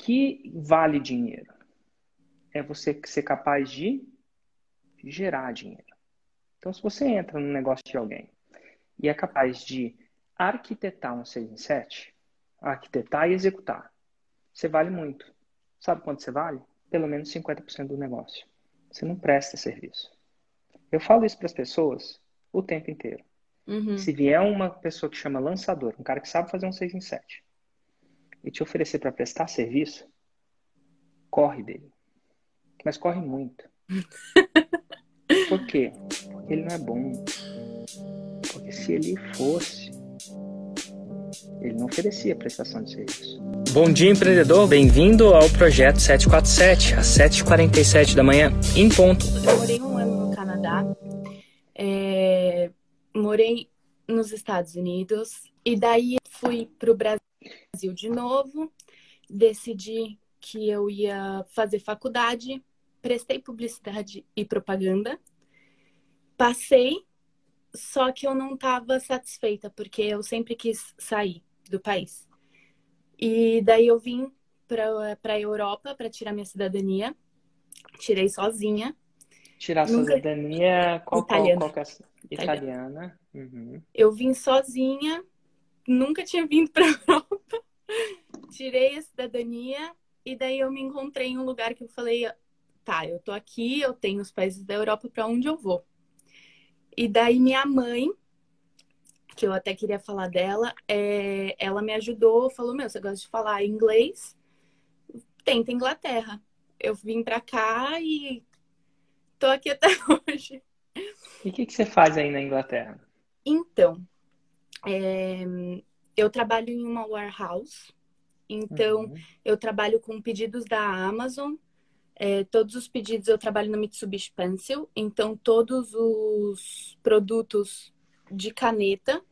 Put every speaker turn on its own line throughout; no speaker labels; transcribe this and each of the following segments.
que vale dinheiro? É você ser capaz de gerar dinheiro. Então, se você entra no negócio de alguém e é capaz de arquitetar um 6 em 7, arquitetar e executar, você vale muito. Sabe quanto você vale? Pelo menos 50% do negócio. Você não presta serviço. Eu falo isso para as pessoas o tempo inteiro. Uhum. Se vier uma pessoa que chama lançador, um cara que sabe fazer um 6 em 7, e te oferecer para prestar serviço, corre dele. Mas corre muito. Por quê? Porque ele não é bom. Porque se ele fosse, ele não oferecia prestação de serviço. Bom dia, empreendedor. Bem-vindo ao projeto 747, às 7h47 da manhã, em ponto.
Eu morei um ano no Canadá, é... morei nos Estados Unidos, e daí fui para o Brasil de novo, decidi que eu ia fazer faculdade, prestei publicidade e propaganda, passei, só que eu não estava satisfeita, porque eu sempre quis sair do país. E daí eu vim para a Europa para tirar minha cidadania, tirei sozinha.
Tirar Nunca... cidadania qual, italiana. Qual, qual é italiana. Uhum.
Eu vim sozinha, nunca tinha vindo para a Europa. Tirei a cidadania e daí eu me encontrei em um lugar que eu falei, tá, eu tô aqui, eu tenho os países da Europa para onde eu vou. E daí minha mãe, que eu até queria falar dela, é, ela me ajudou, falou, meu, você gosta de falar inglês? Tenta Inglaterra. Eu vim para cá e tô aqui até hoje.
E o que, que você faz aí na Inglaterra?
Então, é, eu trabalho em uma warehouse, então uhum. eu trabalho com pedidos da Amazon. É, todos os pedidos eu trabalho no Mitsubishi Pencil, então todos os produtos de caneta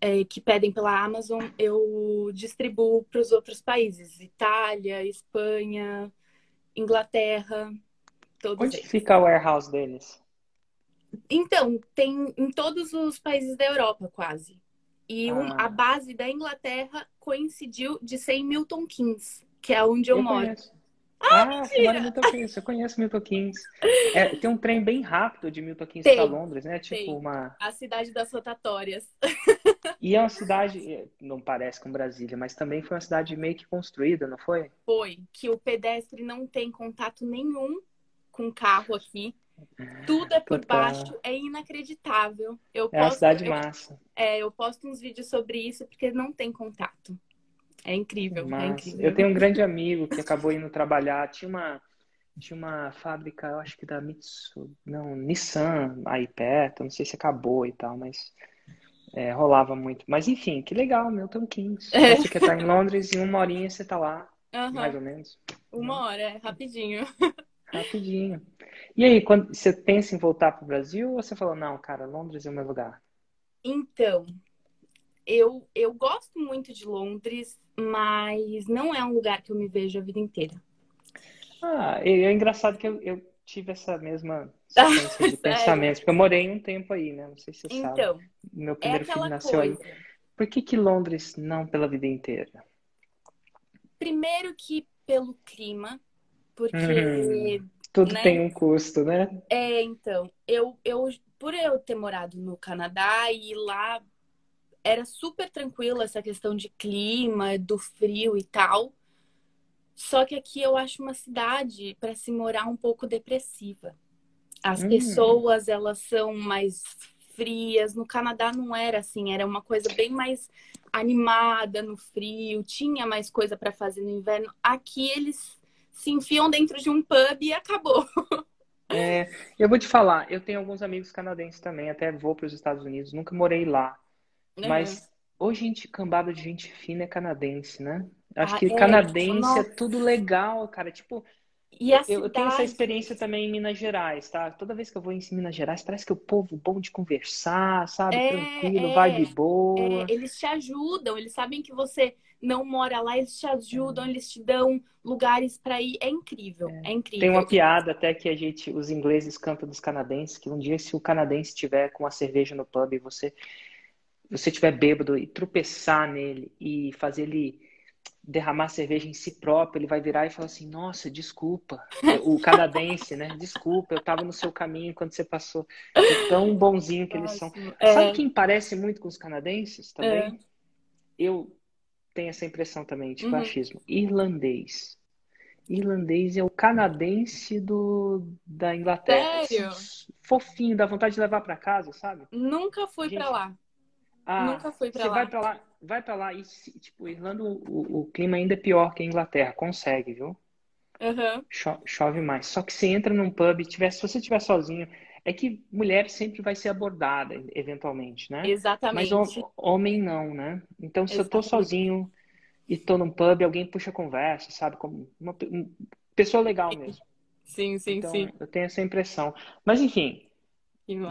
é, que pedem pela Amazon eu distribuo para os outros países: Itália, Espanha, Inglaterra.
Todos Onde eles. fica o warehouse deles?
Então, tem em todos os países da Europa, quase. E ah. um, a base da Inglaterra coincidiu de ser em Milton Keynes, que é onde eu, eu moro.
Conheço. Ah, ah você mora em Milton Keynes. Eu conheço Milton Keynes. É, tem um trem bem rápido de Milton Keynes para Londres, né? Tipo
tem.
uma.
A cidade das rotatórias.
E é uma cidade, não parece com Brasília, mas também foi uma cidade meio que construída, não foi?
Foi. Que o pedestre não tem contato nenhum com o carro aqui. Tudo é por Total. baixo, é inacreditável. Eu
é posto, uma cidade eu, massa.
É, eu posto uns vídeos sobre isso porque não tem contato. É incrível, é incrível.
Eu tenho um grande amigo que acabou indo trabalhar, tinha uma tinha uma fábrica, eu acho que da Mitsu, não, Nissan aí perto, não sei se acabou e tal, mas é, rolava muito. Mas enfim, que legal, Milton Keynes. É. Você que tá em Londres, em uma horinha você tá lá, uhum. mais ou menos.
Uma hora, é rapidinho.
Rapidinho. E aí, quando você pensa em voltar para o Brasil ou você falou, não, cara, Londres é o meu lugar?
Então, eu, eu gosto muito de Londres, mas não é um lugar que eu me vejo a vida inteira.
Ah, é engraçado que eu, eu tive essa mesma sequência de pensamentos, porque eu morei um tempo aí, né? Não sei se você então, sabe. Meu primeiro é filho nasceu coisa. aí. Por que, que Londres não pela vida inteira?
Primeiro que pelo clima, porque. Uhum.
Tudo né? tem um custo, né?
É, então. Eu, eu, por eu ter morado no Canadá e lá era super tranquilo essa questão de clima, do frio e tal. Só que aqui eu acho uma cidade para se morar um pouco depressiva. As hum. pessoas, elas são mais frias. No Canadá não era assim, era uma coisa bem mais animada no frio, tinha mais coisa para fazer no inverno. Aqui eles se enfiam dentro de um pub e acabou.
É, eu vou te falar, eu tenho alguns amigos canadenses também, até vou para os Estados Unidos, nunca morei lá. Uhum. Mas hoje gente cambada de gente fina é canadense, né? Acho ah, que é, canadense nossa. é tudo legal, cara. Tipo, eu, cidade... eu, tenho essa experiência também em Minas Gerais, tá? Toda vez que eu vou em Minas Gerais, parece que o povo bom de conversar, sabe? É, Tranquilo, é, vai de boa.
É, eles te ajudam, eles sabem que você não mora lá, eles te ajudam, eles te dão lugares para ir. É incrível, é. é. incrível.
Tem uma piada até que a gente, os ingleses cantam dos canadenses, que um dia se o canadense estiver com uma cerveja no pub e você você estiver bêbado e tropeçar nele e fazer ele derramar cerveja em si próprio, ele vai virar e falar assim: Nossa, desculpa. O canadense, né? Desculpa, eu estava no seu caminho quando você passou. É tão bonzinho que eles são. É... Sabe quem parece muito com os canadenses também? É. Eu tenho essa impressão também, tipo, uhum. achismo. Irlandês. Irlandês é o canadense do, da Inglaterra.
Sério?
Fofinho, dá vontade de levar para casa, sabe?
Nunca fui para lá. Ah, Nunca fui para lá.
Vai para lá, vai para lá e tipo, Irlanda o, o, clima ainda é pior que a Inglaterra, consegue, viu?
Uhum.
Cho chove mais. Só que você entra num pub, tiver, se você estiver sozinho, é que mulher sempre vai ser abordada, eventualmente, né?
Exatamente.
Mas homem não, né? Então, se Exatamente. eu tô sozinho e tô num pub, alguém puxa conversa, sabe? Como uma, uma pessoa legal mesmo.
Sim, sim,
então,
sim.
Eu tenho essa impressão. Mas, enfim,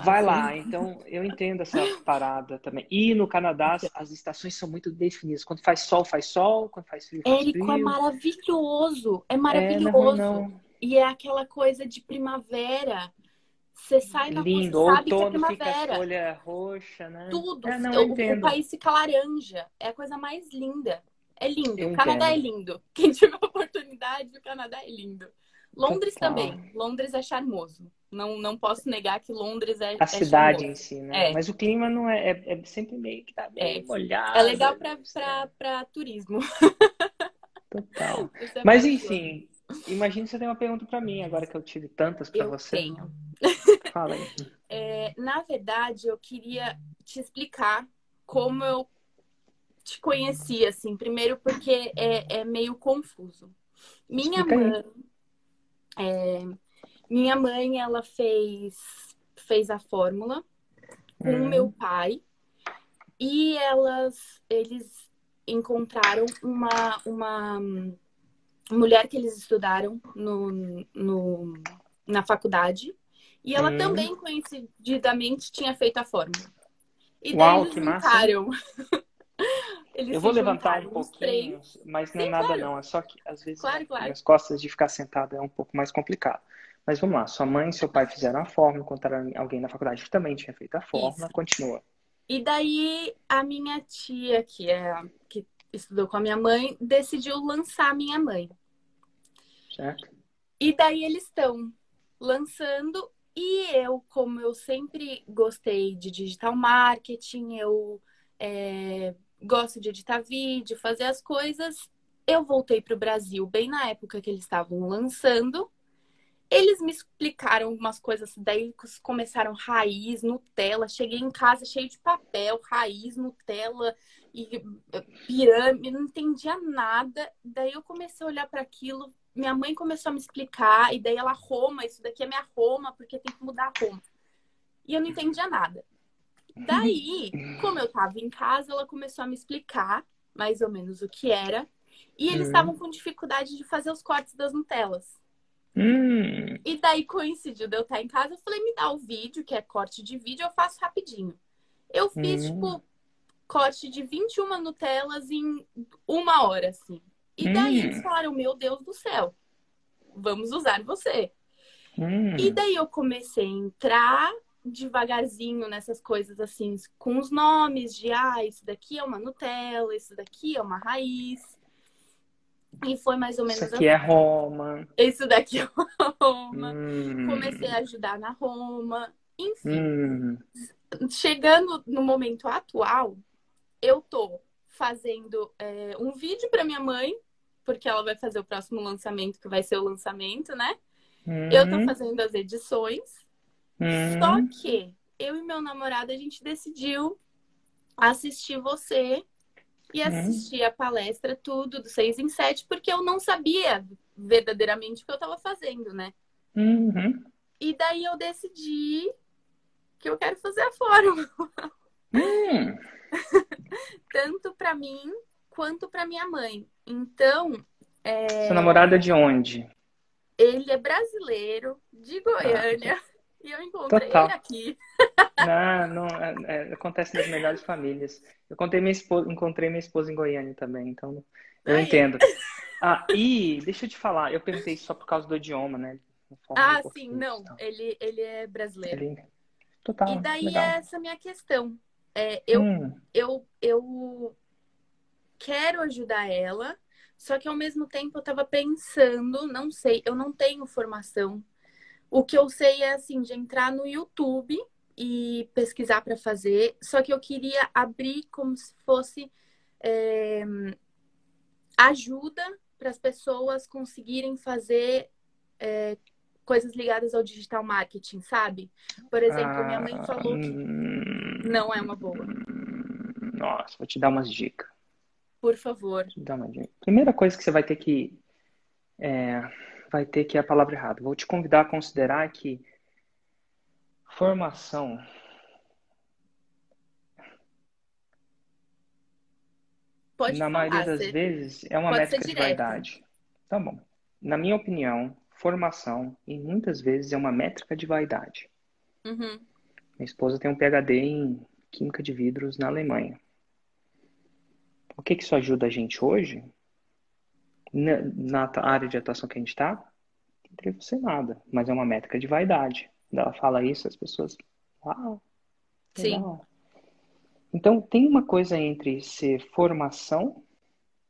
Vai lá, então eu entendo essa parada também. E no Canadá as estações são muito definidas. Quando faz sol, faz sol, quando faz frio, faz
Érico, é
frio.
é maravilhoso, é maravilhoso. É, não, não. E é aquela coisa de primavera. Você sai na
Lindo.
rua, sabe
Outono
que é primavera.
fica a folha roxa, né?
Tudo.
É, não,
o, o, país fica laranja. É a coisa mais linda. É lindo. Eu o Canadá entendo. é lindo. Quem tiver oportunidade, o Canadá é lindo. Londres Total. também. Londres é charmoso. Não, não posso negar que Londres é.
A
é
cidade
charmoso.
em si, né? É. Mas o clima não é, é, é sempre meio que tá bem é. molhado.
É legal para turismo.
Total. É Mas enfim, imagina você tem uma pergunta para mim, agora que eu tive tantas para você.
Tenho.
Fala aí.
É, na verdade, eu queria te explicar como eu te conheci, assim. Primeiro, porque é, é meio confuso. Minha Explica mãe. Minha mãe, ela fez, fez a fórmula com o meu pai e elas, eles encontraram uma, uma mulher que eles estudaram no, no, na faculdade e ela hum. também, coincidentemente, tinha feito a fórmula. E
Uau, que massa!
Eles
eu vou levantar um pouquinho, três. mas não é Sim, é nada claro. não. É só que às vezes
claro, claro.
minhas costas de ficar sentado é um pouco mais complicado. Mas vamos lá, sua mãe e seu pai fizeram a fórmula, encontraram alguém na faculdade que também tinha feito a fórmula, Isso. continua.
E daí a minha tia, que é que estudou com a minha mãe, decidiu lançar a minha mãe.
Certo.
E daí eles estão lançando e eu, como eu sempre gostei de digital marketing, eu é, gosto de editar vídeo, fazer as coisas. Eu voltei para o Brasil bem na época que eles estavam lançando. Eles me explicaram algumas coisas, daí começaram raiz, Nutella. Cheguei em casa cheio de papel, raiz, Nutella e eh, pirâmide, não entendia nada. Daí eu comecei a olhar para aquilo, minha mãe começou a me explicar, e daí ela Roma, isso daqui é minha Roma, porque tem que mudar a Roma. E eu não entendia nada. Daí, como eu tava em casa, ela começou a me explicar mais ou menos o que era. E eles uhum. estavam com dificuldade de fazer os cortes das Nutellas.
Hum.
E daí coincidiu de eu estar em casa, eu falei, me dá o vídeo, que é corte de vídeo, eu faço rapidinho. Eu fiz, hum. tipo, corte de 21 Nutellas em uma hora, assim. E daí hum. eles falaram, meu Deus do céu, vamos usar você.
Hum.
E daí eu comecei a entrar devagarzinho nessas coisas assim, com os nomes de ah, isso daqui é uma Nutella, isso daqui é uma raiz. E foi mais ou menos
Isso aqui assim. é Roma.
Isso daqui é Roma. Hum. Comecei a ajudar na Roma. Enfim.
Hum.
Chegando no momento atual, eu tô fazendo é, um vídeo para minha mãe, porque ela vai fazer o próximo lançamento, que vai ser o lançamento, né?
Hum.
Eu tô fazendo as edições.
Hum.
Só que eu e meu namorado, a gente decidiu assistir você e uhum. assistir a palestra tudo do 6 em 7, porque eu não sabia verdadeiramente o que eu estava fazendo, né?
Uhum.
E daí eu decidi que eu quero fazer a fórmula.
Uhum.
Tanto para mim quanto para minha mãe. Então. É...
Sua namorada é de onde?
Ele é brasileiro, de Goiânia. Ah. E eu encontrei Total. ele aqui.
Não, não é, é, acontece nas melhores famílias. Eu encontrei minha esposa, encontrei minha esposa em Goiânia também, então eu entendo. Ah, e deixa eu te falar, eu perguntei só por causa do idioma, né?
Ah, sim, não. Então. Ele, ele é brasileiro. Ele...
Total.
E daí
legal.
é essa minha questão. É, eu, hum. eu, eu quero ajudar ela, Só que ao mesmo tempo eu tava pensando, não sei, eu não tenho formação. O que eu sei é assim, de entrar no YouTube e pesquisar para fazer. Só que eu queria abrir como se fosse é, ajuda para as pessoas conseguirem fazer é, coisas ligadas ao digital marketing, sabe? Por exemplo, minha mãe falou que ah, não é uma boa.
Nossa, vou te dar umas dicas.
Por favor.
Uma dica. Primeira coisa que você vai ter que é, vai ter que é a palavra errada. Vou te convidar a considerar que formação
Pode
na
falar,
maioria das
você...
vezes é uma métrica de vaidade. Tá bom. Na minha opinião, formação e muitas vezes é uma métrica de vaidade.
Uhum.
Minha esposa tem um PhD em química de vidros na Alemanha. O que, que isso ajuda a gente hoje? Na, na área de atuação que a gente está, não você nada, mas é uma métrica de vaidade. Quando ela fala isso, as pessoas. Uau!
Sim.
Então, tem uma coisa entre ser formação,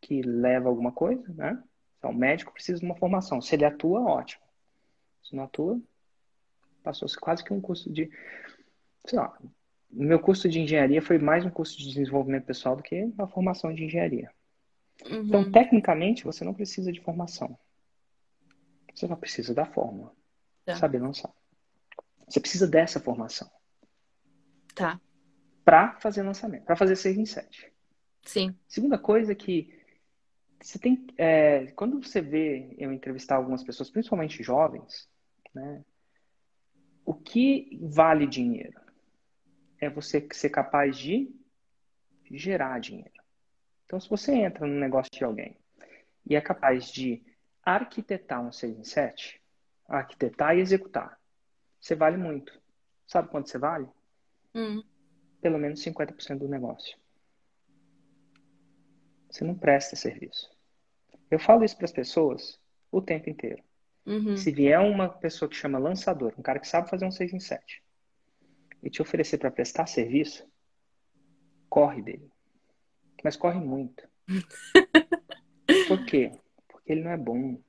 que leva a alguma coisa, né? Então, o médico precisa de uma formação. Se ele atua, ótimo. Se não atua, passou-se quase que um curso de. Sei lá, meu curso de engenharia foi mais um curso de desenvolvimento pessoal do que a formação de engenharia.
Uhum.
Então, tecnicamente, você não precisa de formação. Você só precisa da fórmula.
Tá.
Saber lançar. Você precisa dessa formação.
Tá.
Para fazer lançamento, para fazer 6 em 7.
Sim.
Segunda coisa que você tem. É, quando você vê eu entrevistar algumas pessoas, principalmente jovens, né, o que vale dinheiro? é você ser capaz de gerar dinheiro. Então, se você entra no negócio de alguém e é capaz de arquitetar um 6 em 7, arquitetar e executar, você vale muito. Sabe quanto você vale?
Hum.
Pelo menos 50% do negócio. Você não presta serviço. Eu falo isso para as pessoas o tempo inteiro.
Uhum.
Se vier uma pessoa que chama lançador, um cara que sabe fazer um 6 em 7, e te oferecer para prestar serviço, corre dele. Mas corre muito. Por quê? Porque ele não é bom.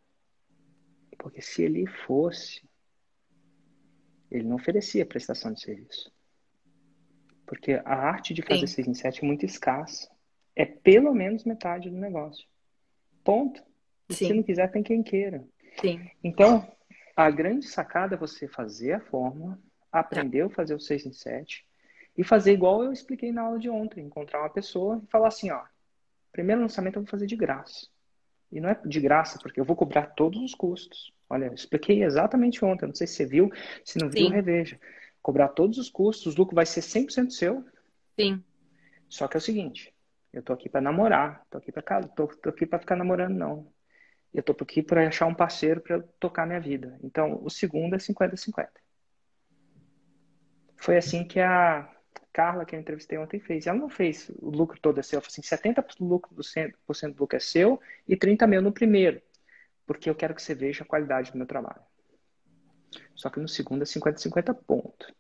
Porque se ele fosse, ele não oferecia prestação de serviço. Porque a arte de fazer 6 em 7 é muito escassa. É pelo menos metade do negócio. Ponto. E se não quiser, tem quem queira.
Sim.
Então, a grande sacada é você fazer a fórmula, aprendeu a fazer o 6 em 7 e fazer igual eu expliquei na aula de ontem, encontrar uma pessoa e falar assim, ó, primeiro lançamento eu vou fazer de graça. E não é de graça, porque eu vou cobrar todos os custos. Olha, eu expliquei exatamente ontem, não sei se você viu, se não viu, Sim. reveja. Cobrar todos os custos, o lucro vai ser 100% seu.
Sim.
Só que é o seguinte, eu tô aqui para namorar, tô aqui para casa, tô, tô aqui para ficar namorando não. Eu tô aqui para achar um parceiro para tocar minha vida. Então, o segundo é 50-50. Foi assim que a Carla, que eu entrevistei ontem, fez. Ela não fez o lucro todo é seu. Ela falou assim, 70% do lucro, do, 100% do lucro é seu e 30% meu no primeiro. Porque eu quero que você veja a qualidade do meu trabalho. Só que no segundo é 50-50 ponto.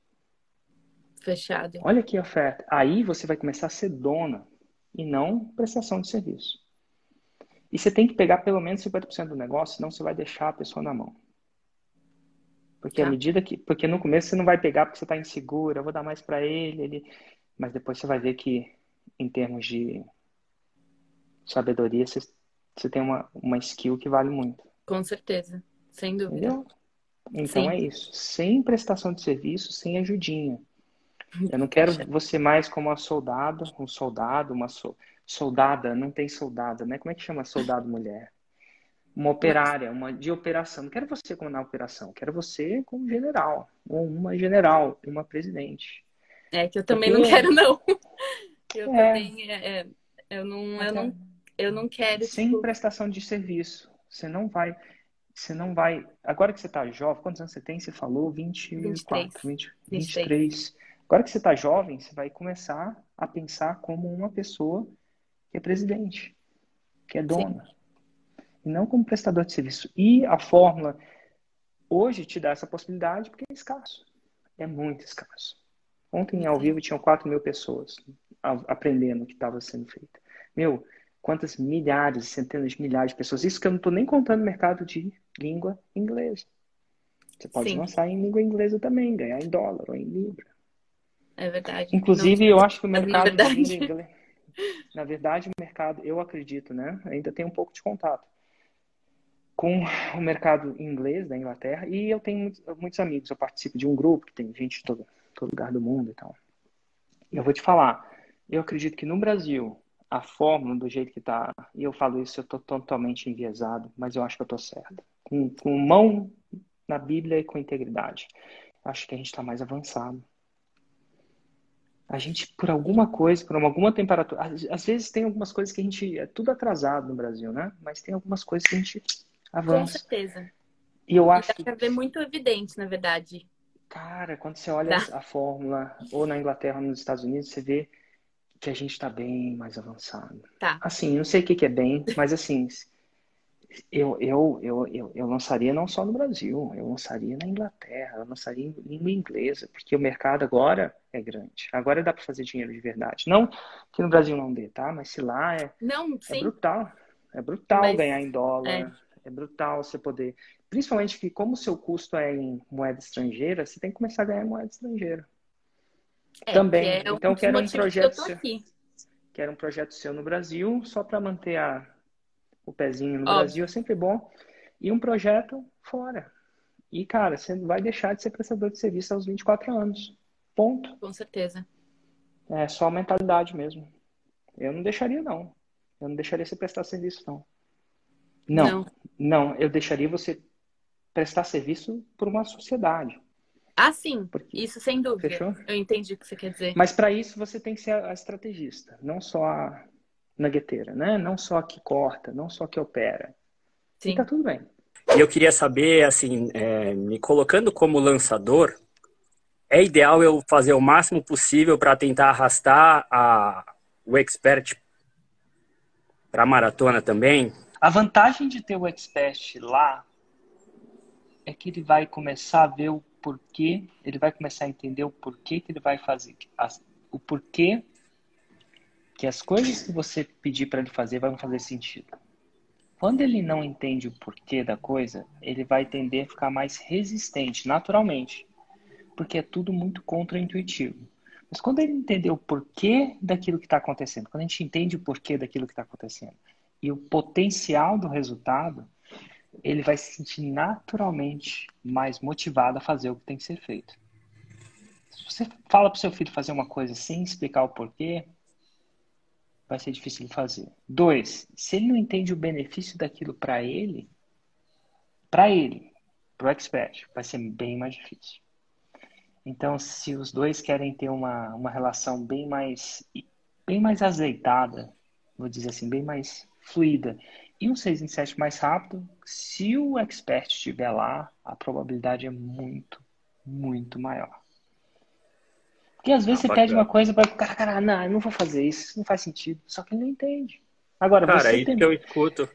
Fechado.
Olha a oferta. Aí você vai começar a ser dona e não prestação de serviço. E você tem que pegar pelo menos 50% do negócio, senão você vai deixar a pessoa na mão. Porque à tá. medida que. Porque no começo você não vai pegar porque você está insegura, eu vou dar mais para ele, ele. Mas depois você vai ver que, em termos de sabedoria, você, você tem uma, uma skill que vale muito.
Com certeza, sem dúvida. Entendeu?
Então Sim. é isso. Sem prestação de serviço, sem ajudinha. Eu não quero você mais como uma soldado, um soldado, uma so, soldada, não tem soldada, né? Como é que chama soldado mulher? Uma operária, uma de operação. Não quero você como na operação, quero você como general, ou uma general, uma presidente.
É que eu também Porque... não quero, não. Eu é. também, é, é, eu não, eu não, eu não quero.
Sem tipo... prestação de serviço, você não vai, você não vai. Agora que você está jovem, quantos anos você tem? Você falou 24, 23. 20, 23. 23. Agora que você está jovem, você vai começar a pensar como uma pessoa que é presidente, que é dona. Sim e não como prestador de serviço. E a fórmula hoje te dá essa possibilidade porque é escasso. É muito escasso. Ontem ao vivo tinham 4 mil pessoas aprendendo o que estava sendo feito. Meu, quantas milhares, centenas de milhares de pessoas. Isso que eu não estou nem contando no mercado de língua inglesa. Você pode Sim. lançar em língua inglesa também, ganhar em dólar ou em libra.
É verdade.
Inclusive, não, eu acho que o mercado é de língua inglesa, na verdade, o mercado, eu acredito, né? Ainda tem um pouco de contato com o mercado inglês da Inglaterra e eu tenho muitos, amigos. Eu participo de um grupo que tem gente de todo, todo lugar do mundo e tal. Eu vou te falar, eu acredito que no Brasil a fórmula do jeito que está, e eu falo isso, eu estou totalmente enviesado, mas eu acho que eu estou certo. Com, com mão na Bíblia e com integridade. Acho que a gente está mais avançado. A gente, por alguma coisa, por alguma temperatura. Às, vezes tem algumas coisas que a gente. É tudo atrasado no Brasil, né? Mas tem algumas coisas que a gente avança.
Com certeza.
E eu acho e
dá que. ver muito evidente, na verdade.
Cara, quando você olha a, a fórmula, ou na Inglaterra ou nos Estados Unidos, você vê que a gente está bem mais avançado.
Tá.
Assim, não sei o que, que é bem, mas assim, eu, eu, eu, eu, eu lançaria não só no Brasil, eu lançaria na Inglaterra, eu lançaria em língua inglesa, porque o mercado agora é grande. Agora dá para fazer dinheiro de verdade. Não que no Brasil não dê, tá? Mas se lá é,
não,
é brutal. É brutal mas, ganhar em dólar. É. é brutal você poder. Principalmente que, como o seu custo é em moeda estrangeira, você tem que começar a ganhar moeda estrangeira. É, Também. É então, quero um projeto que seu. Quero um projeto seu no Brasil, só para manter a, o pezinho no Óbvio. Brasil, é sempre bom. E um projeto fora. E, cara, você vai deixar de ser prestador de serviço aos 24 anos. Ponto.
Com certeza.
É só a mentalidade mesmo. Eu não deixaria, não. Eu não deixaria você prestar serviço, não. Não. Não, não eu deixaria você prestar serviço por uma sociedade.
Ah, sim. Porque... Isso sem dúvida. Fechou? Eu entendi o que você quer dizer.
Mas para isso você tem que ser a estrategista, não só a nagueteira, né? Não só a que corta, não só a que opera. Sim. E tá tudo bem.
E eu queria saber, assim, é, me colocando como lançador, é ideal eu fazer o máximo possível para tentar arrastar a, o expert para a maratona também?
A vantagem de ter o expert lá é que ele vai começar a ver o porquê, ele vai começar a entender o porquê que ele vai fazer, o porquê que as coisas que você pedir para ele fazer vão fazer sentido. Quando ele não entende o porquê da coisa, ele vai tender a ficar mais resistente, naturalmente, porque é tudo muito contraintuitivo. Mas quando ele entender o porquê daquilo que está acontecendo, quando a gente entende o porquê daquilo que está acontecendo e o potencial do resultado, ele vai se sentir naturalmente mais motivado a fazer o que tem que ser feito. Se você fala para o seu filho fazer uma coisa sem explicar o porquê, vai ser difícil de fazer. Dois, se ele não entende o benefício daquilo para ele, para ele, para o expert, vai ser bem mais difícil. Então, se os dois querem ter uma, uma relação bem mais, bem mais azeitada, vou dizer assim, bem mais fluida, e um 6 em 7 mais rápido, se o expert estiver lá, a probabilidade é muito, muito maior. Porque às vezes ah, você bacana. pede uma coisa para o cara, cara, não, eu não vou fazer isso, isso não faz sentido. Só que ele não entende. Agora,
cara,
você
é isso tem... que eu escuto.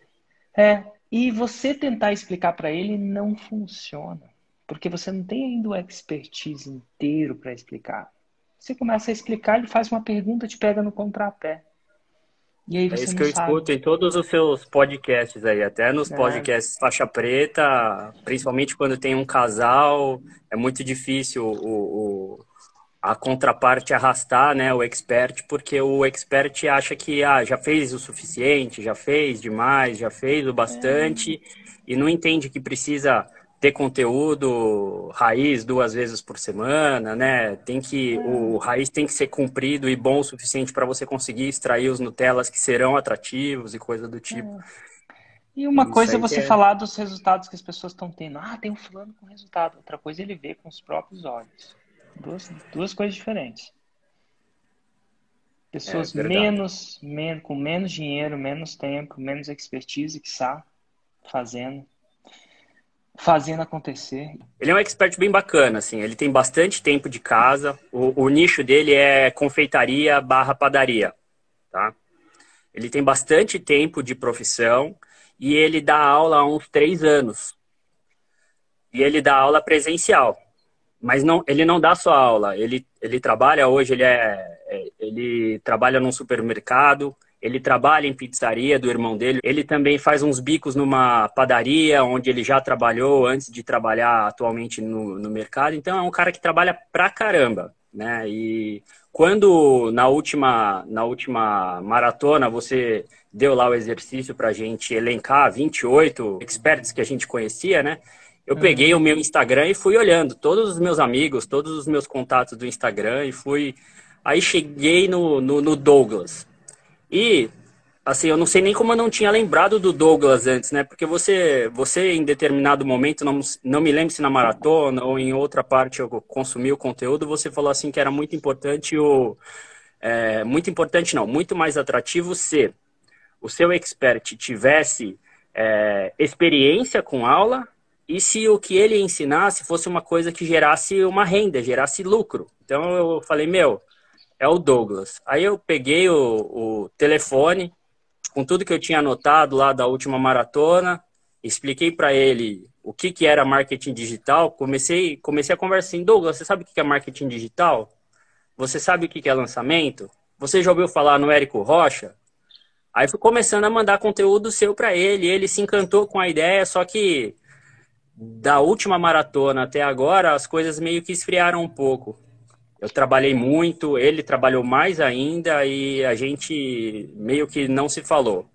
É, e você tentar explicar para ele não funciona. Porque você não tem ainda o expertise inteiro para explicar. Você começa a explicar, ele faz uma pergunta, te pega no contrapé.
E aí você é isso que eu sabe. escuto em todos os seus podcasts aí, até nos é. podcasts faixa preta, principalmente quando tem um casal, é muito difícil o, o, a contraparte arrastar né, o expert, porque o expert acha que ah, já fez o suficiente, já fez demais, já fez o bastante, é. e não entende que precisa ter conteúdo raiz duas vezes por semana, né? Tem que é. o raiz tem que ser cumprido e bom o suficiente para você conseguir extrair os Nutellas que serão atrativos e coisa do tipo. É.
E uma Isso coisa é você é... falar dos resultados que as pessoas estão tendo. Ah, tem um fulano com resultado. Outra coisa é ele ver com os próprios olhos. Duas, duas coisas diferentes. Pessoas é menos, menos, com menos dinheiro, menos tempo, menos expertise que está fazendo fazendo acontecer.
Ele é um expert bem bacana, assim. Ele tem bastante tempo de casa. O, o nicho dele é confeitaria barra padaria, tá? Ele tem bastante tempo de profissão e ele dá aula há uns três anos. E ele dá aula presencial. Mas não, ele não dá só aula. Ele, ele trabalha hoje, ele, é, é ele trabalha num supermercado, Ele trabalha em pizzaria do irmão dele. Ele também faz uns bicos numa padaria, onde ele já trabalhou antes de trabalhar atualmente no, no mercado. Então é um cara que trabalha pra caramba, né? E quando na última, na última maratona você deu lá o exercício para a gente elencar 28 experts que a gente conhecia, né? Eu uhum. peguei o meu Instagram e fui olhando todos os meus amigos, todos os meus contatos do Instagram e fui. Aí cheguei no, no, no Douglas. E, assim, eu não sei nem como eu não tinha lembrado do Douglas antes, né? Porque você, você em determinado momento, não, não me lembro se na maratona ou em outra parte eu consumi o conteúdo, você falou assim que era muito importante o. É, muito importante não, muito mais atrativo ser o seu expert tivesse é, experiência com aula e se o que ele ensinasse fosse uma coisa que gerasse uma renda, gerasse lucro. Então eu falei, meu, é o Douglas. Aí eu peguei o, o telefone com tudo que eu tinha anotado lá da última maratona, expliquei para ele o que, que era marketing digital, comecei, comecei a conversar assim, Douglas, você sabe o que é marketing digital? Você sabe o que é lançamento? Você já ouviu falar no Érico Rocha? Aí fui começando a mandar conteúdo seu para ele, ele se encantou com a ideia, só que da última maratona até agora as coisas meio que esfriaram um pouco. Eu trabalhei muito, ele trabalhou mais ainda e a gente meio que não se falou.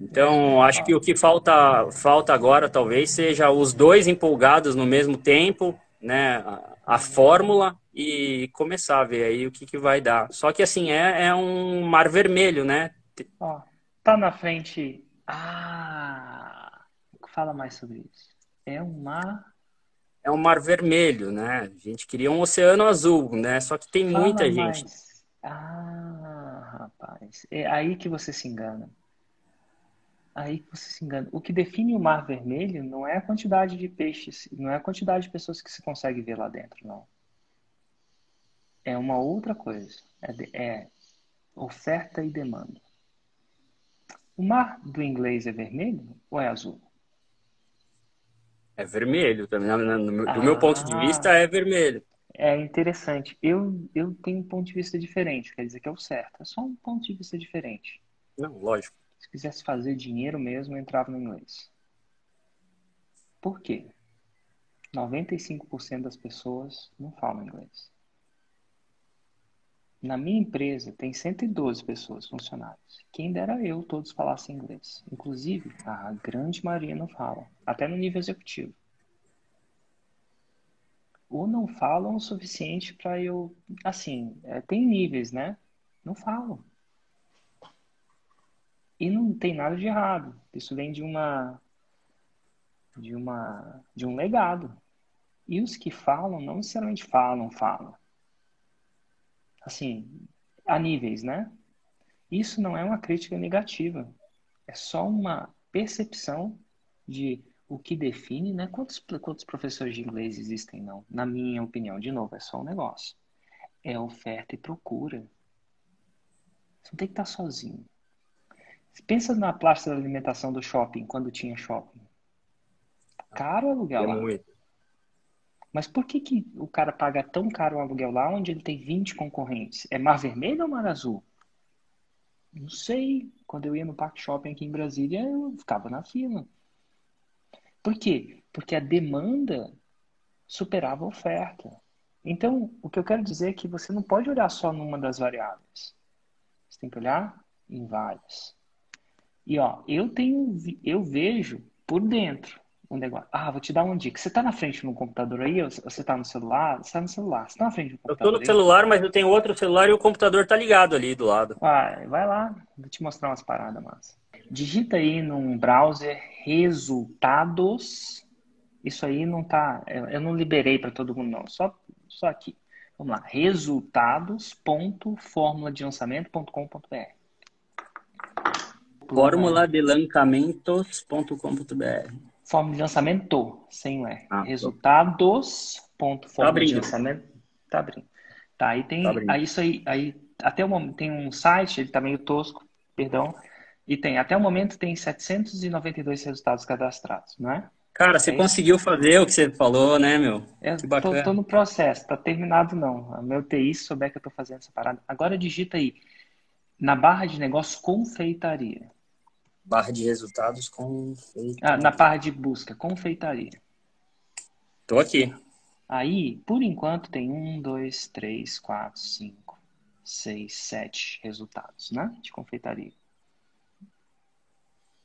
Então, acho que o que falta, falta agora talvez seja os dois empolgados no mesmo tempo, né? A, a fórmula e começar a ver aí o que, que vai dar. Só que assim, é, é um mar vermelho, né?
Ó, tá na frente. Ah! Fala mais sobre isso. É um mar.
É um mar vermelho, né? A gente queria um oceano azul, né? Só que tem Fala muita mais. gente.
Ah, rapaz. É aí que você se engana. Aí que você se engana. O que define o mar vermelho não é a quantidade de peixes, não é a quantidade de pessoas que se consegue ver lá dentro, não é uma outra coisa. É, de, é oferta e demanda. O mar do inglês é vermelho ou é azul?
É vermelho também. Do ah, meu ponto de vista, é vermelho.
É interessante. Eu, eu tenho um ponto de vista diferente, quer dizer que é o certo. É só um ponto de vista diferente.
Não, lógico.
Se quisesse fazer dinheiro mesmo, eu entrava no inglês. Por quê? 95% das pessoas não falam inglês. Na minha empresa tem 112 pessoas, funcionários. Quem dera eu todos falassem inglês. Inclusive, a grande maioria não fala, até no nível executivo. Ou não falam o suficiente para eu. Assim, é, tem níveis, né? Não falam. E não tem nada de errado. Isso vem de uma. de uma. de um legado. E os que falam, não necessariamente falam, falam assim, a níveis, né? Isso não é uma crítica negativa. É só uma percepção de o que define, né? Quantos, quantos professores de inglês existem, não? Na minha opinião, de novo, é só um negócio. É oferta e procura. Você não tem que estar sozinho. Pensa na plástica da alimentação do shopping, quando tinha shopping. Caro aluguel é lá. Muito. Mas por que, que o cara paga tão caro o aluguel lá onde ele tem 20 concorrentes? É mar vermelho ou mar azul? Não sei. Quando eu ia no Parque Shopping aqui em Brasília, eu ficava na fila. Por quê? Porque a demanda superava a oferta. Então, o que eu quero dizer é que você não pode olhar só numa das variáveis. Você tem que olhar em várias. E ó, eu tenho, eu vejo por dentro um negócio. Ah, vou te dar uma dica. Você tá na frente no computador aí ou você tá no celular? Você tá no celular. Você tá na frente do
computador. Eu tô no aí? celular, mas eu tenho outro celular e o computador tá ligado ali do lado.
Vai, vai lá. Vou te mostrar umas paradas massa. Digita aí num browser resultados. Isso aí não tá. Eu não liberei para todo mundo, não. Só, só aqui. Vamos lá. Resultados.formuladelançamento.com.br
Fórmula de lancamentos.com.br
Forma de lançamento, sem o R. Ah, Resultados. Ponto, forma tá de lançamento. Tá abrindo. Tá, aí tem. Tá aí isso aí, aí. Até o momento tem um site, ele tá meio tosco, perdão. E tem, até o momento tem 792 resultados cadastrados, não é?
Cara, você é conseguiu fazer o que você falou, né, meu?
É, que bacana. Tô, tô, no processo, tá terminado não. A meu TI souber que eu tô fazendo essa parada. Agora digita aí Na barra de negócio, confeitaria.
Barra de resultados,
confeitaria. Ah, na barra de busca, confeitaria.
Tô aqui.
Aí, por enquanto, tem um, dois, três, quatro, cinco, seis, sete resultados, né? De confeitaria.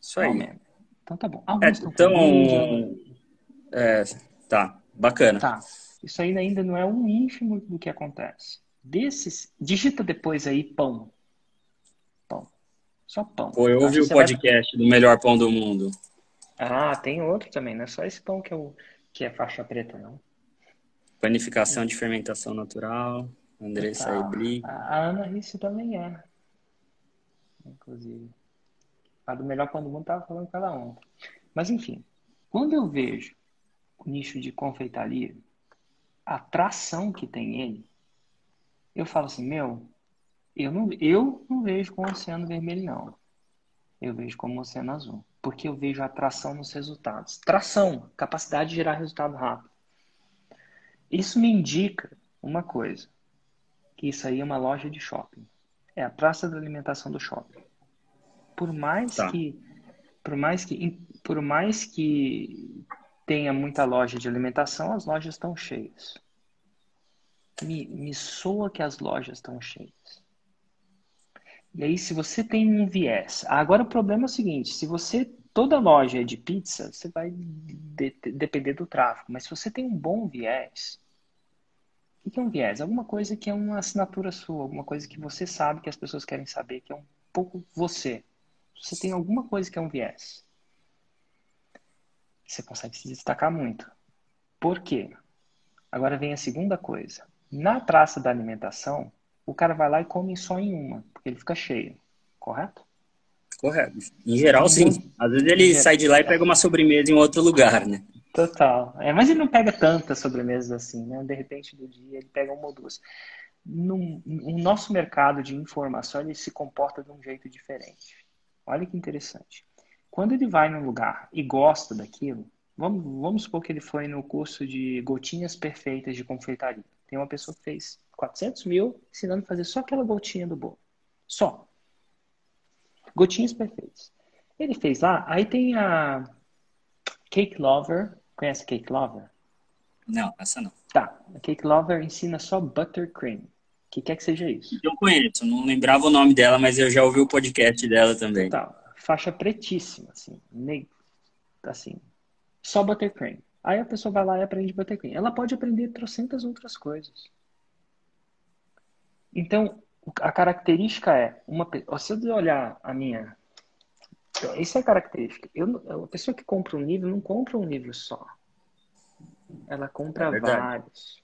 Isso aí.
Então tá bom.
É, então, é, tá, bacana.
Tá. Isso aí ainda não é um ínfimo do que acontece. Desses, digita depois aí. Pão. Só pão.
Pô, eu ouvi o podcast vai... do melhor pão do mundo.
Ah, tem outro também, não é só esse pão que é, o, que é faixa preta, não.
Panificação de fermentação natural. Andressa tá. Ebli.
A Ana Risse também é. Inclusive. A do melhor pão do mundo tava falando com ela ontem. Mas enfim, quando eu vejo o nicho de confeitaria, a tração que tem ele, eu falo assim, meu, eu não, eu não vejo como oceano vermelho, não. Eu vejo como oceano azul. Porque eu vejo a atração nos resultados. Tração, capacidade de gerar resultado rápido. Isso me indica uma coisa, que isso aí é uma loja de shopping. É a praça da alimentação do shopping. Por mais tá. que por mais que por mais que tenha muita loja de alimentação, as lojas estão cheias. Me, me soa que as lojas estão cheias. E aí, se você tem um viés. Agora, o problema é o seguinte: se você. Toda loja é de pizza, você vai de, depender do tráfego. Mas se você tem um bom viés. O que é um viés? Alguma coisa que é uma assinatura sua, alguma coisa que você sabe que as pessoas querem saber, que é um pouco você. Você tem alguma coisa que é um viés. Você consegue se destacar muito. Por quê? Agora vem a segunda coisa. Na praça da alimentação, o cara vai lá e come só em uma, porque ele fica cheio, correto?
Correto. Em geral, sim. Às vezes ele sai de lá e pega uma sobremesa em outro lugar, né?
Total. É, mas ele não pega tantas sobremesas assim, né? De repente do dia ele pega uma ou duas. No, no nosso mercado de informação ele se comporta de um jeito diferente. Olha que interessante. Quando ele vai num lugar e gosta daquilo, vamos, vamos supor que ele foi no curso de gotinhas perfeitas de confeitaria. Tem uma pessoa que fez 400 mil ensinando a fazer só aquela gotinha do bolo. Só. Gotinhas perfeitas. Ele fez lá, aí tem a Cake Lover. Conhece Cake Lover?
Não, essa não.
Tá. A Cake Lover ensina só buttercream. O que quer que seja isso?
Eu conheço, não lembrava o nome dela, mas eu já ouvi o podcast dela também.
Tá. Faixa pretíssima, assim. Assim. Só buttercream. Aí a pessoa vai lá e aprende buttercream. Ela pode aprender trocentas outras coisas. Então, a característica é, uma, se eu olhar a minha, isso é característica. Eu, a pessoa que compra um livro não compra um livro só. Ela compra é vários.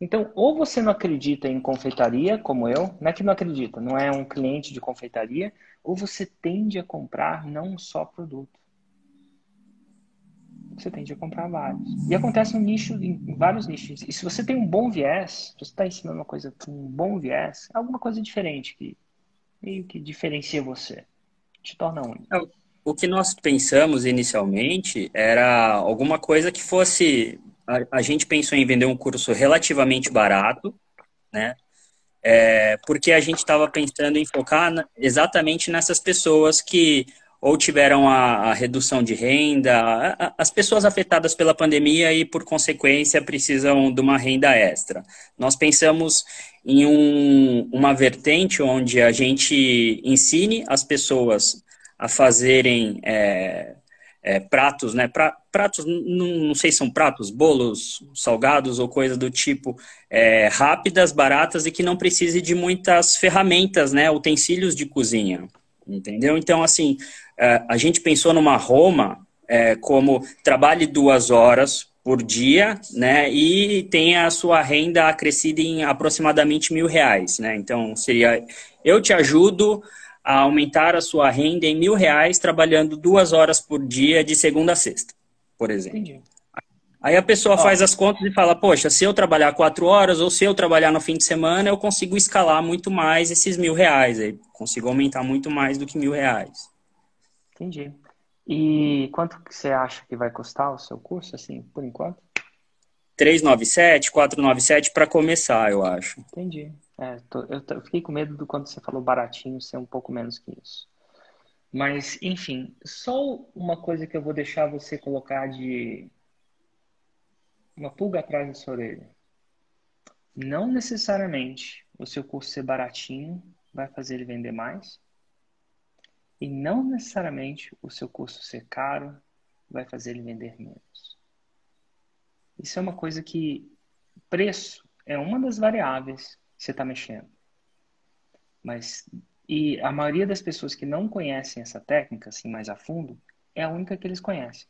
Então, ou você não acredita em confeitaria, como eu, não é que não acredita, não é um cliente de confeitaria, ou você tende a comprar não só produto você tende a comprar vários. E acontece no nicho, em vários nichos. E se você tem um bom viés, você está ensinando uma coisa com um bom viés, é alguma coisa diferente que meio que diferencia você, te torna único. É,
o que nós pensamos inicialmente era alguma coisa que fosse. A, a gente pensou em vender um curso relativamente barato, né? É, porque a gente estava pensando em focar na, exatamente nessas pessoas que ou tiveram a, a redução de renda, a, as pessoas afetadas pela pandemia e, por consequência, precisam de uma renda extra. Nós pensamos em um, uma vertente onde a gente ensine as pessoas a fazerem é, é, pratos, né? Pra, pratos, não, não, sei se são pratos, bolos, salgados ou coisa do tipo, é, rápidas, baratas e que não precise de muitas ferramentas, né? Utensílios de cozinha, entendeu? Então, assim, a gente pensou numa Roma é, como trabalhe duas horas por dia, né, e tenha a sua renda acrescida em aproximadamente mil reais, né, então seria, eu te ajudo a aumentar a sua renda em mil reais trabalhando duas horas por dia de segunda a sexta, por exemplo. Entendi. Aí a pessoa faz as contas e fala, poxa, se eu trabalhar quatro horas ou se eu trabalhar no fim de semana, eu consigo escalar muito mais esses mil reais, aí consigo aumentar muito mais do que mil reais.
Entendi. E quanto que você acha que vai custar o seu curso, assim, por enquanto?
397, 497 para começar, eu acho.
Entendi. É, tô, eu, tô, eu, fiquei com medo do quando você falou baratinho ser um pouco menos que isso. Mas, enfim, só uma coisa que eu vou deixar você colocar de uma pulga atrás da sua orelha. Não necessariamente o seu curso ser baratinho vai fazer ele vender mais. E não necessariamente o seu curso ser caro vai fazer ele vender menos. Isso é uma coisa que preço é uma das variáveis que você está mexendo. Mas e a maioria das pessoas que não conhecem essa técnica assim mais a fundo é a única que eles conhecem.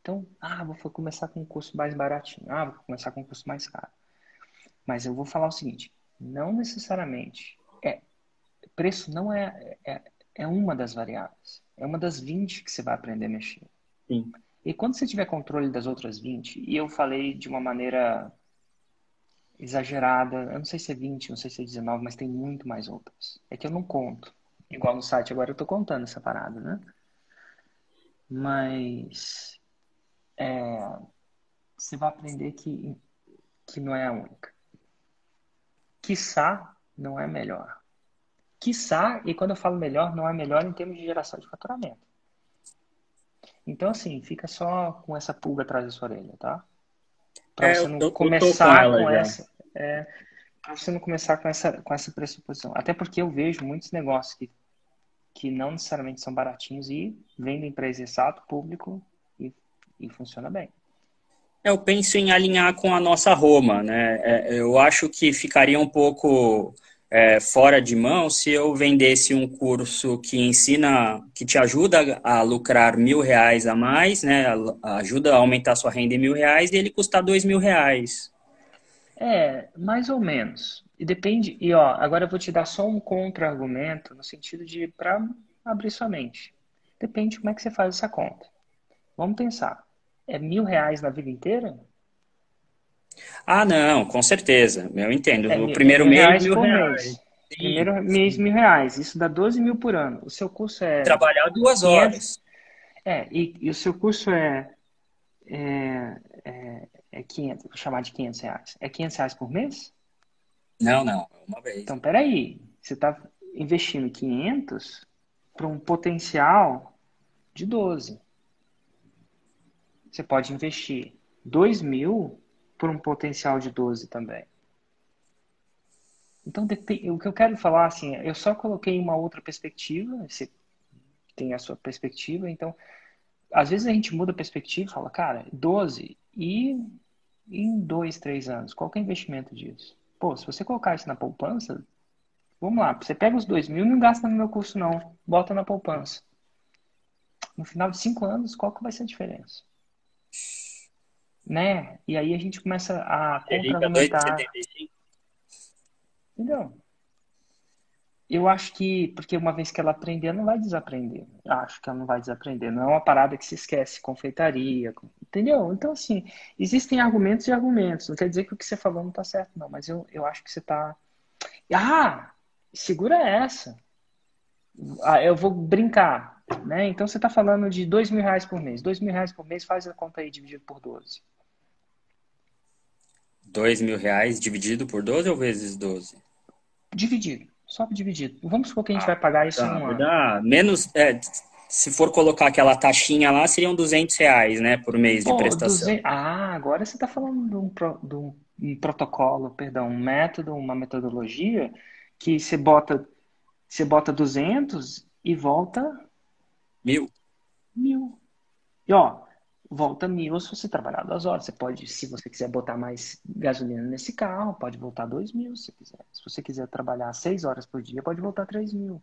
Então, ah, vou começar com um curso mais baratinho. Ah, vou começar com um curso mais caro. Mas eu vou falar o seguinte: não necessariamente é preço não é, é, é uma das variáveis. É uma das 20 que você vai aprender a mexer.
Sim.
E quando você tiver controle das outras 20, e eu falei de uma maneira exagerada, eu não sei se é 20, não sei se é 19, mas tem muito mais outras. É que eu não conto. Igual no site agora eu tô contando essa parada, né? Mas é, você vai aprender que, que não é a única. Quiçá não é melhor. Quiçá, e quando eu falo melhor, não é melhor em termos de geração de faturamento. Então, assim, fica só com essa pulga atrás da sua orelha, tá? Para é, você não eu, começar eu com, com essa. É, para você não começar com essa, com essa pressuposição. Até porque eu vejo muitos negócios que, que não necessariamente são baratinhos e vendem para esse exato público e, e funciona bem.
Eu penso em alinhar com a nossa Roma, né? É, eu acho que ficaria um pouco é, fora de mão se eu vendesse um curso que ensina, que te ajuda a lucrar mil reais a mais, né? Ajuda a aumentar sua renda em mil reais e ele custar dois mil reais.
É, mais ou menos. E depende. E ó, agora eu vou te dar só um contra-argumento no sentido de para abrir sua mente. Depende de como é que você faz essa conta. Vamos pensar. É mil reais na vida inteira?
Ah, não, com certeza. Eu entendo. É, o primeiro mil mês, mil
reais. Mês. Primeiro mês, mil reais. Isso dá 12 mil por ano. O seu curso é.
Trabalhar duas horas.
É, e, e o seu curso é, é, é, é 500, vou chamar de 500 reais. É 500 reais por mês?
Não, não, uma vez.
Então, peraí. Você está investindo 500 para um potencial de 12. Você pode investir 2 mil por um potencial de 12 também. Então, o que eu quero falar, assim, eu só coloquei uma outra perspectiva, você tem a sua perspectiva, então, às vezes a gente muda a perspectiva e fala, cara, 12 e em dois, três anos, qual é o investimento disso? Pô, se você colocar isso na poupança, vamos lá, você pega os dois mil não gasta no meu curso não, bota na poupança. No final de cinco anos, qual que vai ser a diferença? Né? E aí a gente começa a contra-argumentar. Entendeu? Eu acho que, porque uma vez que ela aprender, ela não vai desaprender. Acho que ela não vai desaprender. Não é uma parada que se esquece, confeitaria, entendeu? Então, assim, existem argumentos e argumentos. Não quer dizer que o que você falou não tá certo, não. Mas eu, eu acho que você tá... Ah, segura essa. Ah, eu vou brincar, né? Então, você tá falando de dois mil reais por mês. Dois mil reais por mês, faz a conta aí dividido por 12.
Dois mil reais dividido por 12 ou vezes 12?
Dividido. Só dividido. Vamos supor que a gente ah, vai pagar isso tá, em
um Menos, é, se for colocar aquela taxinha lá, seriam 200 reais, né, por mês Pô, de prestação. 200...
Ah, agora você está falando de um, pro... de um, um protocolo, perdão, um método, uma metodologia que você bota, você bota 200 e volta...
Mil.
Mil. E ó, volta mil se você trabalhar duas horas. Você pode, se você quiser botar mais gasolina nesse carro, pode voltar dois mil se quiser. Se você quiser trabalhar seis horas por dia, pode voltar três mil.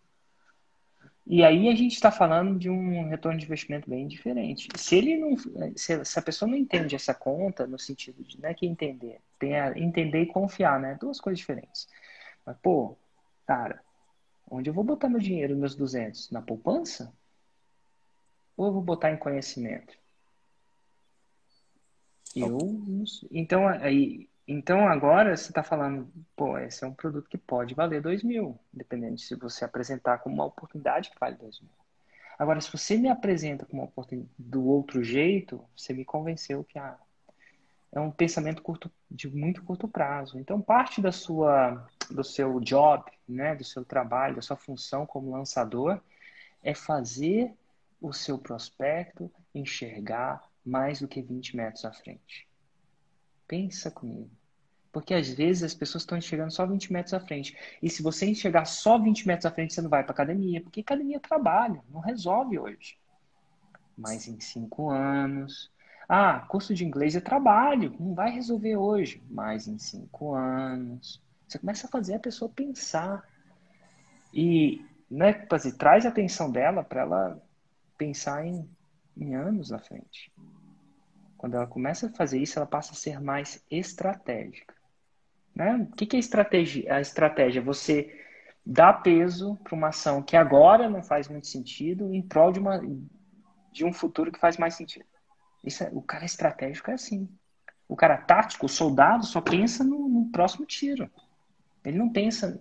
E aí a gente está falando de um retorno de investimento bem diferente. Se ele não, se, se, a pessoa não entende essa conta no sentido de, não é que entender, tem a entender e confiar, né? Duas coisas diferentes. Mas pô, cara, onde eu vou botar meu dinheiro, meus 200, na poupança? Ou eu vou botar em conhecimento? Eu então aí então agora você está falando, pô, esse é um produto que pode valer dois mil, dependendo de se você apresentar como uma oportunidade que vale dois mil. Agora, se você me apresenta como uma oportunidade do outro jeito, você me convenceu que ah, é um pensamento curto, de muito curto prazo. Então, parte da sua, do seu job, né, do seu trabalho, da sua função como lançador, é fazer o seu prospecto enxergar mais do que 20 metros à frente. Pensa comigo. Porque às vezes as pessoas estão enxergando só 20 metros à frente. E se você enxergar só 20 metros à frente, você não vai para academia. Porque academia trabalho, não resolve hoje. Mas em cinco anos. Ah, curso de inglês é trabalho, não vai resolver hoje. Mas em cinco anos. Você começa a fazer a pessoa pensar. E né, traz a atenção dela para ela pensar em, em anos à frente. Quando ela começa a fazer isso, ela passa a ser mais estratégica. Né? O que, que é estratégia? A estratégia é você dar peso para uma ação que agora não faz muito sentido em prol de, uma, de um futuro que faz mais sentido. Isso é, o cara estratégico é assim. O cara tático, o soldado, só pensa no, no próximo tiro. Ele não pensa.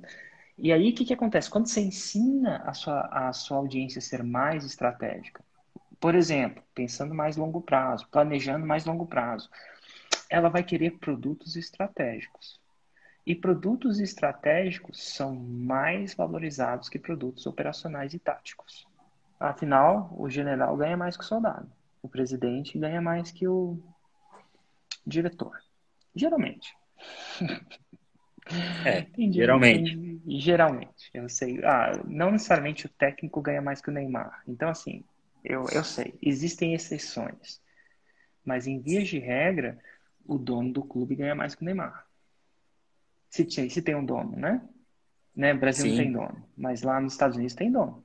E aí o que, que acontece? Quando você ensina a sua, a sua audiência a ser mais estratégica, por exemplo, pensando mais longo prazo, planejando mais longo prazo, ela vai querer produtos estratégicos. E produtos estratégicos são mais valorizados que produtos operacionais e táticos. Afinal, o general ganha mais que o soldado. O presidente ganha mais que o diretor. Geralmente.
É, geralmente.
Geralmente, eu sei. Ah, não necessariamente o técnico ganha mais que o Neymar. Então, assim, eu, eu sei. Existem exceções. Mas, em vias de regra, o dono do clube ganha mais que o Neymar. Se, se tem um dono, né? né? Brasil Sim. não tem dono, mas lá nos Estados Unidos tem dono.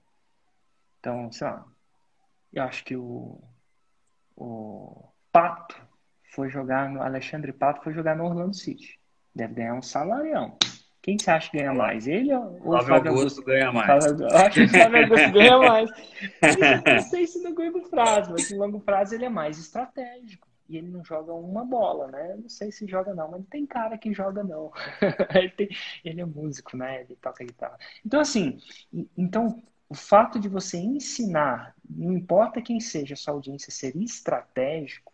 Então, sei lá, eu acho que o, o Pato foi jogar no Alexandre Pato foi jogar no Orlando City. Deve ganhar um salarião. Quem você acha que ganha mais? Ele ou o
Flávio, Flávio Augusto, Augusto ganha mais?
Flávio, acho que o Flávio Augusto ganha mais. Eu não sei se no longo prazo, mas no longo prazo ele é mais estratégico e ele não joga uma bola, né? Eu não sei se joga não, mas tem cara que joga não. ele, tem, ele, é músico, né? Ele toca guitarra. Então, assim, então o fato de você ensinar, não importa quem seja a sua audiência, ser estratégico,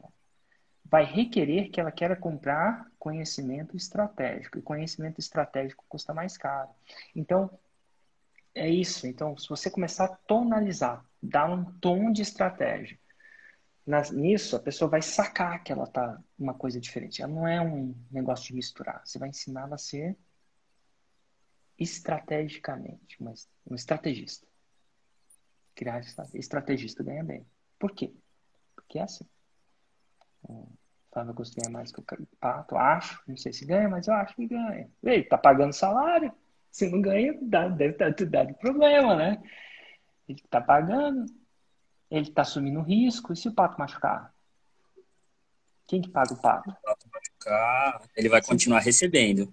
vai requerer que ela queira comprar conhecimento estratégico. E conhecimento estratégico custa mais caro. Então, é isso. Então, se você começar a tonalizar, dar um tom de estratégia, nisso, a pessoa vai sacar que ela tá uma coisa diferente. Ela não é um negócio de misturar. Você vai ensinar ela a ser estrategicamente, mas um estrategista. Criar estrategista ganha bem. Por quê? Porque é assim. O Flávio Augusto ganha mais que o Pato, acho. Não sei se ganha, mas eu acho que ganha. Ele tá pagando salário. Se não ganha, dá, deve estar tudo dado problema, né? Ele tá pagando ele está assumindo risco. E se o pato machucar? Quem que paga o pato?
Se o pato machucar, ele vai continuar recebendo.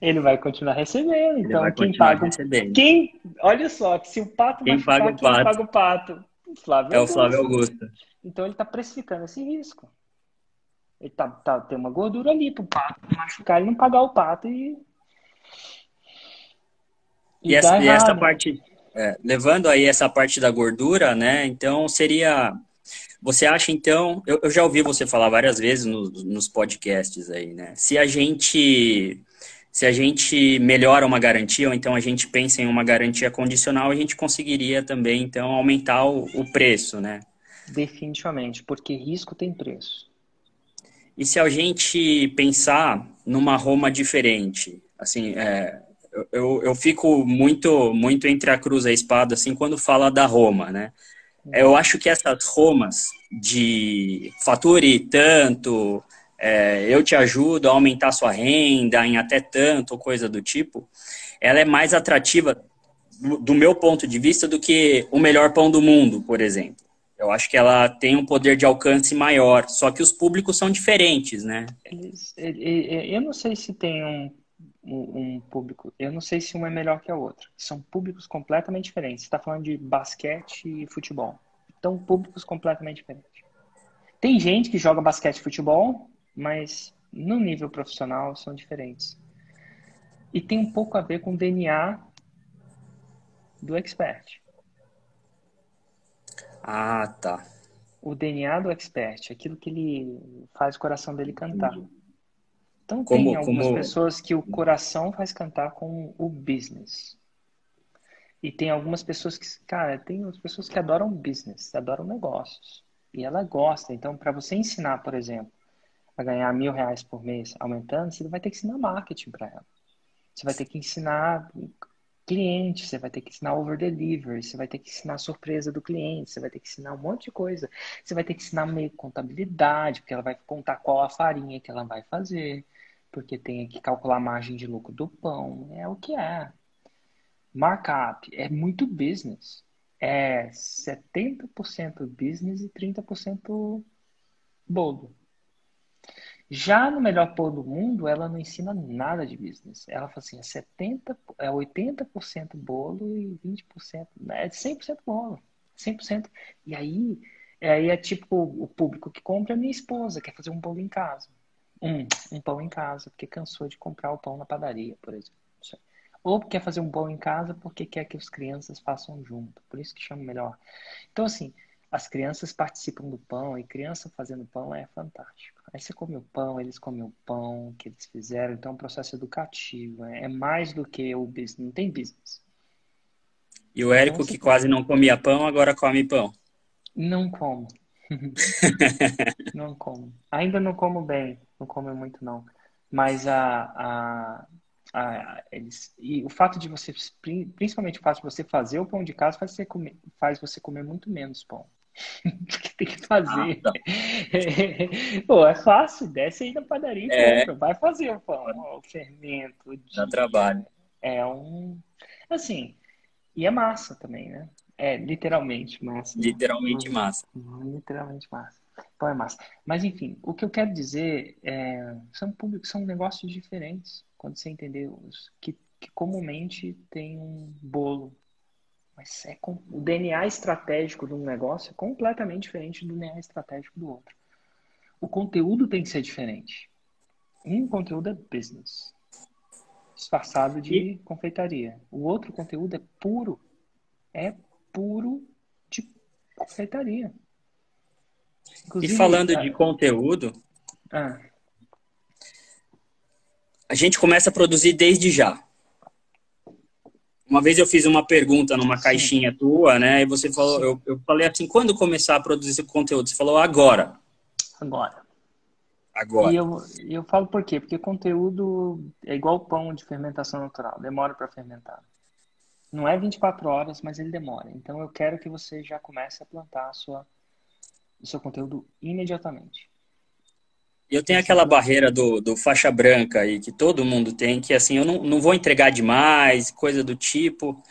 Ele vai continuar recebendo. Então, quem paga recebendo. Quem, olha só, que se o pato
quem machucar, paga o
quem paga o pato?
O Flávio é Augusto. o Flávio Augusto.
Então, ele está precificando esse risco. Ele tá, tá, tem uma gordura ali para o pato machucar, ele não pagar o pato e.
E, e essa, e essa parte é, levando aí essa parte da gordura, né? Então seria. Você acha então? Eu, eu já ouvi você falar várias vezes no, nos podcasts aí, né? Se a gente se a gente melhora uma garantia, ou então a gente pensa em uma garantia condicional, a gente conseguiria também, então, aumentar o, o preço, né?
Definitivamente, porque risco tem preço.
E se a gente pensar numa Roma diferente, assim, é, eu, eu fico muito muito entre a cruz e a espada assim quando fala da Roma, né? Eu acho que essas Romas de fature tanto, é, eu te ajudo a aumentar sua renda em até tanto, coisa do tipo, ela é mais atrativa do, do meu ponto de vista do que o melhor pão do mundo, por exemplo. Eu acho que ela tem um poder de alcance maior, só que os públicos são diferentes, né?
Eu não sei se tem um um, público. Eu não sei se um é melhor que a outra. São públicos completamente diferentes. Você está falando de basquete e futebol. Então, públicos completamente diferentes. Tem gente que joga basquete e futebol, mas no nível profissional são diferentes. E tem um pouco a ver com o DNA do expert.
Ah, tá.
o DNA do expert, aquilo que ele faz o coração dele cantar. Então
como,
tem algumas
como...
pessoas que o coração faz cantar com o business. E tem algumas pessoas que, cara, tem as pessoas que adoram business, adoram negócios. E ela gosta. Então, para você ensinar, por exemplo, a ganhar mil reais por mês aumentando, você vai ter que ensinar marketing para ela. Você vai ter que ensinar cliente, você vai ter que ensinar over delivery, você vai ter que ensinar surpresa do cliente, você vai ter que ensinar um monte de coisa. Você vai ter que ensinar meio contabilidade, porque ela vai contar qual a farinha que ela vai fazer, porque tem que calcular a margem de lucro do pão. É o que é. Markup é muito business. É 70% business e 30% bolo. Já no melhor pôr do mundo, ela não ensina nada de business. Ela fala assim, é 70, é 80% bolo e 20%, né? é 100% bolo, 100%. E aí, aí é tipo o público que compra é minha esposa, quer fazer um bolo em casa. Um, um pão em casa, porque cansou de comprar o pão na padaria, por exemplo. Ou quer fazer um bolo em casa porque quer que as crianças façam junto. Por isso que chama melhor. Então, assim, as crianças participam do pão e criança fazendo pão é fantástico. Aí você come o pão, eles comem o pão que eles fizeram, então é um processo educativo. É, é mais do que o business, não tem business.
E o Érico, então, que quase não comia pão, agora come pão.
Não como. não como. Ainda não como bem, não como muito não. Mas a, a, a, eles, e o fato de você, principalmente o fato de você fazer o pão de casa, faz você comer, faz você comer muito menos pão. Porque tem que fazer. Ah, tá. Pô, é fácil, desce aí na padaria e é. compra. Vai fazer o pão, o fermento. O
Dá trabalho.
É um. Assim, e é massa também, né? É literalmente massa.
Literalmente massa.
Literalmente massa. Pão é massa. Mas enfim, o que eu quero dizer é. São públicos, são negócios diferentes. Quando você entender os, que, que comumente tem um bolo mas é com... o DNA estratégico de um negócio é completamente diferente do DNA estratégico do outro. O conteúdo tem que ser diferente. Um conteúdo é business, disfarçado de e... confeitaria. O outro conteúdo é puro, é puro de confeitaria.
Inclusive, e falando de conteúdo, ah. a gente começa a produzir desde já. Uma vez eu fiz uma pergunta numa caixinha tua, né? E você falou, eu, eu falei assim, quando começar a produzir esse conteúdo? Você falou agora.
Agora.
Agora.
E eu, eu falo por quê? Porque conteúdo é igual pão de fermentação natural, demora para fermentar. Não é 24 horas, mas ele demora. Então eu quero que você já comece a plantar a sua, o seu conteúdo imediatamente.
Eu tenho aquela barreira do, do faixa branca aí, que todo mundo tem, que assim, eu não, não vou entregar demais, coisa do tipo.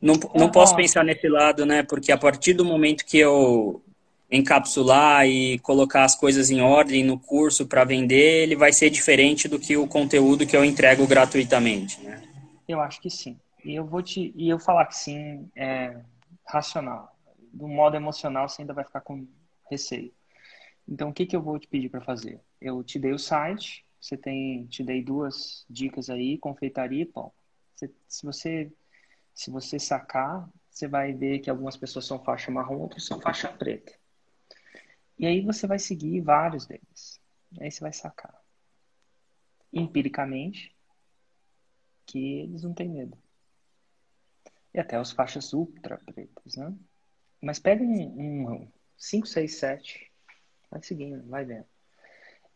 Não, não posso pensar nesse lado, né? Porque a partir do momento que eu encapsular e colocar as coisas em ordem no curso para vender, ele vai ser diferente do que o conteúdo que eu entrego gratuitamente, né?
Eu acho que sim. E eu vou te e eu falar que sim é racional. Do modo emocional, você ainda vai ficar com receio. Então, o que, que eu vou te pedir para fazer? Eu te dei o site, você tem, te dei duas dicas aí, confeitaria e pão. Você, se você se você sacar, você vai ver que algumas pessoas são faixa marrom, outras são faixa preta. E aí você vai seguir vários deles. Aí você vai sacar. Empiricamente, que eles não têm medo. E até os faixas ultra pretas, né? Mas pega um, um 5, 6, 7 Vai seguindo, vai vendo.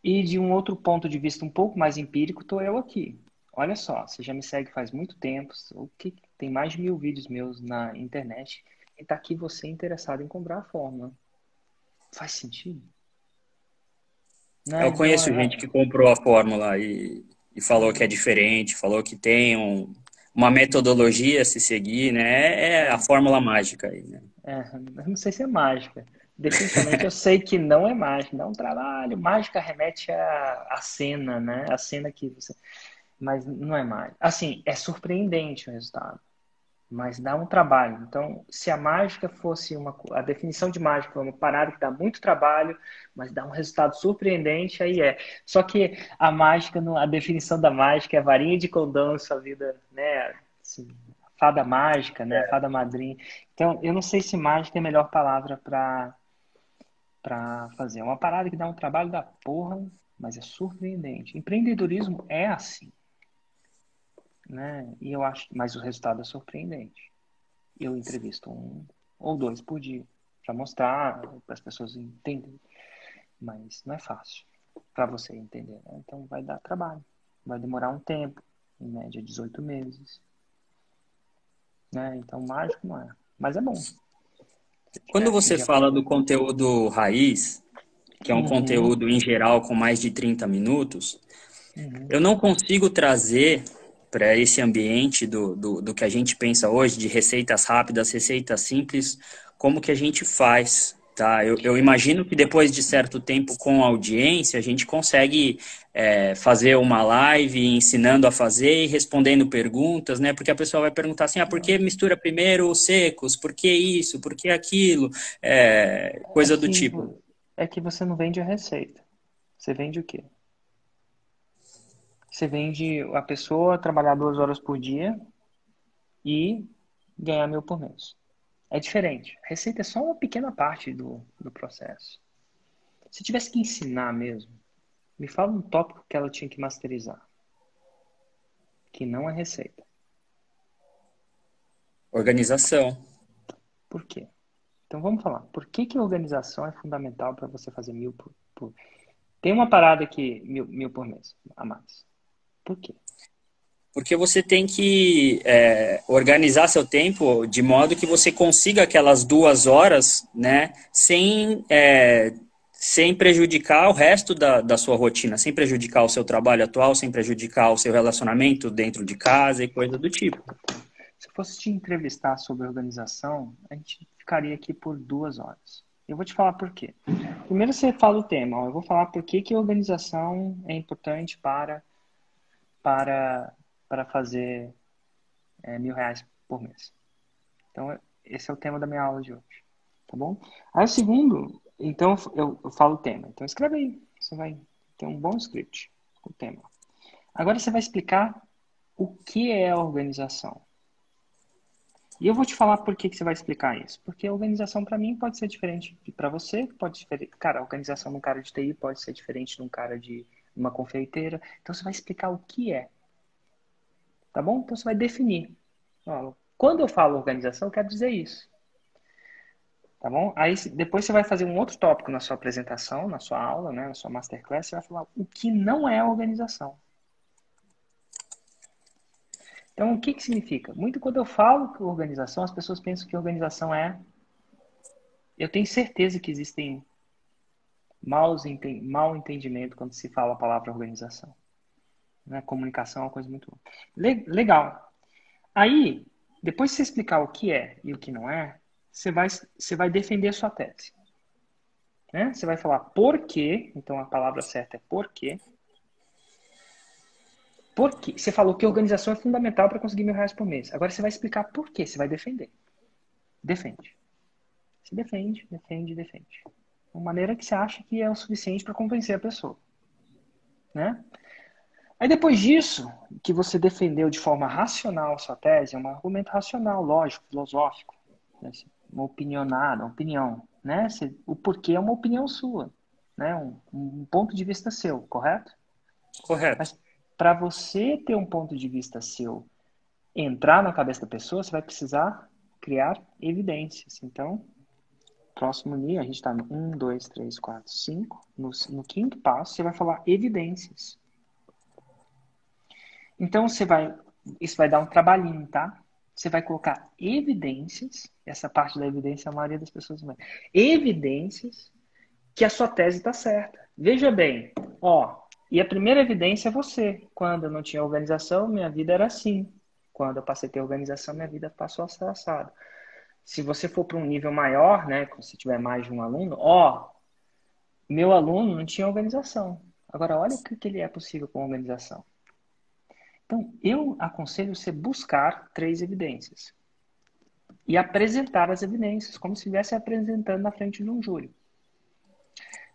E de um outro ponto de vista um pouco mais empírico, estou eu aqui. Olha só, você já me segue faz muito tempo, o que tem mais de mil vídeos meus na internet e está aqui você interessado em comprar a fórmula. Faz sentido?
Não, eu conheço não, gente que comprou a fórmula e, e falou que é diferente, falou que tem um, uma metodologia a se seguir, né? É, é a fórmula mágica aí, né?
É, não sei se é mágica. Definitivamente eu sei que não é mágica, não é um trabalho. Mágica remete à, à cena, né? A cena que você. Mas não é mágica. Assim, é surpreendente o resultado, mas dá um trabalho. Então, se a mágica fosse uma. A definição de mágica foi uma parada que dá muito trabalho, mas dá um resultado surpreendente, aí é. Só que a mágica, a definição da mágica é varinha de condão em sua vida, né? Assim, fada mágica, né? É. Fada madrinha. Então, eu não sei se mágica é a melhor palavra para para fazer. É uma parada que dá um trabalho da porra, mas é surpreendente. Empreendedorismo é assim. Né? E eu acho, mas o resultado é surpreendente. Eu entrevisto um ou dois por dia para mostrar, para as pessoas entenderem. Mas não é fácil para você entender. Né? Então vai dar trabalho. Vai demorar um tempo, em média 18 meses. Né? Então mágico não é. Mas é bom.
Quando você fala do conteúdo raiz, que é um uhum. conteúdo em geral com mais de 30 minutos, uhum. eu não consigo trazer para esse ambiente do, do, do, que a gente pensa hoje, de receitas rápidas, receitas simples, como que a gente faz Tá, eu, eu, imagino que depois de certo tempo com a audiência, a gente consegue é, fazer uma live ensinando a fazer e respondendo perguntas, né? Porque a pessoa vai perguntar assim, ah, por que mistura primeiro os secos? Por que isso? Por que aquilo? É, coisa é que, do tipo.
É que você não vende a receita. Você vende o quê? Você vende a pessoa trabalhar duas horas por dia e ganhar mil por mês. É diferente. A receita é só uma pequena parte do, do processo. Se tivesse que ensinar mesmo, me fala um tópico que ela tinha que masterizar. Que não é receita.
Organização.
Por quê? Então vamos falar. Por que, que organização é fundamental para você fazer mil por, por, Tem uma parada aqui, mil, mil por mês, a mais. Por quê?
Porque você tem que é, organizar seu tempo de modo que você consiga aquelas duas horas, né, sem, é, sem prejudicar o resto da, da sua rotina, sem prejudicar o seu trabalho atual, sem prejudicar o seu relacionamento dentro de casa e coisa do tipo.
Se fosse te entrevistar sobre organização, a gente ficaria aqui por duas horas. Eu vou te falar por quê. Primeiro você fala o tema, eu vou falar por que, que organização é importante para, para para fazer é, mil reais por mês. Então, esse é o tema da minha aula de hoje. Tá bom? Aí o segundo, então eu, eu falo o tema. Então escreve aí. Você vai ter um bom script com o tema. Agora você vai explicar o que é a organização. E eu vou te falar por que, que você vai explicar isso. Porque a organização para mim pode ser diferente para você, pode ser Cara, a organização de um cara de TI pode ser diferente de um cara de uma confeiteira. Então você vai explicar o que é. Tá bom? Então você vai definir. Quando eu falo organização, eu quero dizer isso. Tá bom? Aí depois você vai fazer um outro tópico na sua apresentação, na sua aula, né, na sua masterclass, você vai falar o que não é organização. Então, o que, que significa? Muito quando eu falo que organização, as pessoas pensam que organização é. Eu tenho certeza que existem maus, mal entendimento quando se fala a palavra organização. Né? Comunicação é uma coisa muito legal. Aí, depois de você explicar o que é e o que não é, você vai, você vai defender a sua tese. Né? Você vai falar por quê, então a palavra certa é por quê. Por quê? Você falou que organização é fundamental para conseguir mil reais por mês. Agora você vai explicar por quê, você vai defender. Defende. Se defende, defende, defende. De uma maneira que você acha que é o suficiente para convencer a pessoa. Né? Aí depois disso, que você defendeu de forma racional sua tese, é um argumento racional, lógico, filosófico, né? uma opinionada, uma opinião, né? O porquê é uma opinião sua, né? Um, um ponto de vista seu, correto?
Correto.
Mas para você ter um ponto de vista seu entrar na cabeça da pessoa, você vai precisar criar evidências. Então, próximo nível, a gente está no 1, 2, 3, 4, 5. No quinto passo, você vai falar evidências. Então você vai, isso vai dar um trabalhinho, tá? Você vai colocar evidências, essa parte da evidência a maioria das pessoas não vai. Evidências que a sua tese está certa. Veja bem, ó, e a primeira evidência é você. Quando eu não tinha organização, minha vida era assim. Quando eu passei a ter organização, minha vida passou a ser assada. Se você for para um nível maior, né, se tiver mais de um aluno, ó, meu aluno não tinha organização. Agora, olha o que, que ele é possível com organização. Então, eu aconselho você buscar três evidências e apresentar as evidências, como se estivesse apresentando na frente de um júri.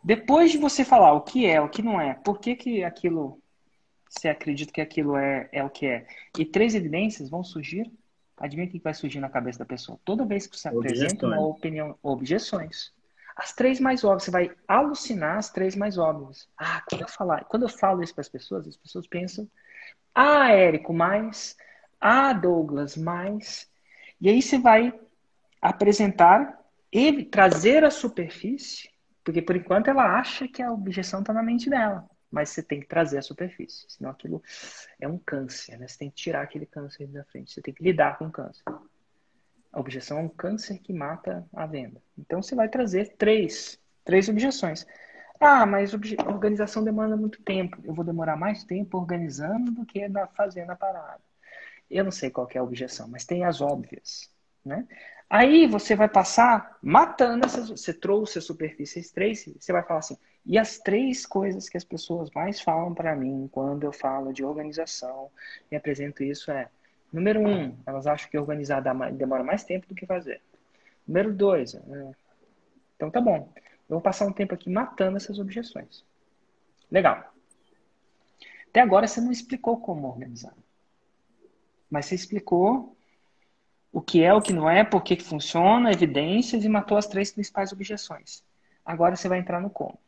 Depois de você falar o que é, o que não é, por que, que aquilo, você acredita que aquilo é, é o que é, e três evidências vão surgir, adivinha o que vai surgir na cabeça da pessoa? Toda vez que você apresenta uma opinião, objeções. as três mais óbvias. Você vai alucinar as três mais óbvias. Ah, quando eu falar, quando eu falo isso para as pessoas, as pessoas pensam, ah, Érico, mais, ah, Douglas, mais. E aí você vai apresentar e trazer a superfície, porque por enquanto ela acha que a objeção está na mente dela. Mas você tem que trazer a superfície, senão aquilo é um câncer, né? Você tem que tirar aquele câncer da frente, você tem que lidar com o câncer. A objeção é um câncer que mata a venda. Então você vai trazer três, três objeções. Ah, mas organização demanda muito tempo. Eu vou demorar mais tempo organizando do que na, fazendo a parada. Eu não sei qual é a objeção, mas tem as óbvias. Né? Aí você vai passar matando essas. Você trouxe as superfícies três, você vai falar assim. E as três coisas que as pessoas mais falam para mim quando eu falo de organização e apresento isso é Número um, elas acham que organizar demora mais tempo do que fazer. Número dois, é... então tá bom. Eu vou passar um tempo aqui matando essas objeções. Legal. Até agora você não explicou como organizar. Mas você explicou o que é, o que não é, por que funciona, evidências e matou as três principais objeções. Agora você vai entrar no como.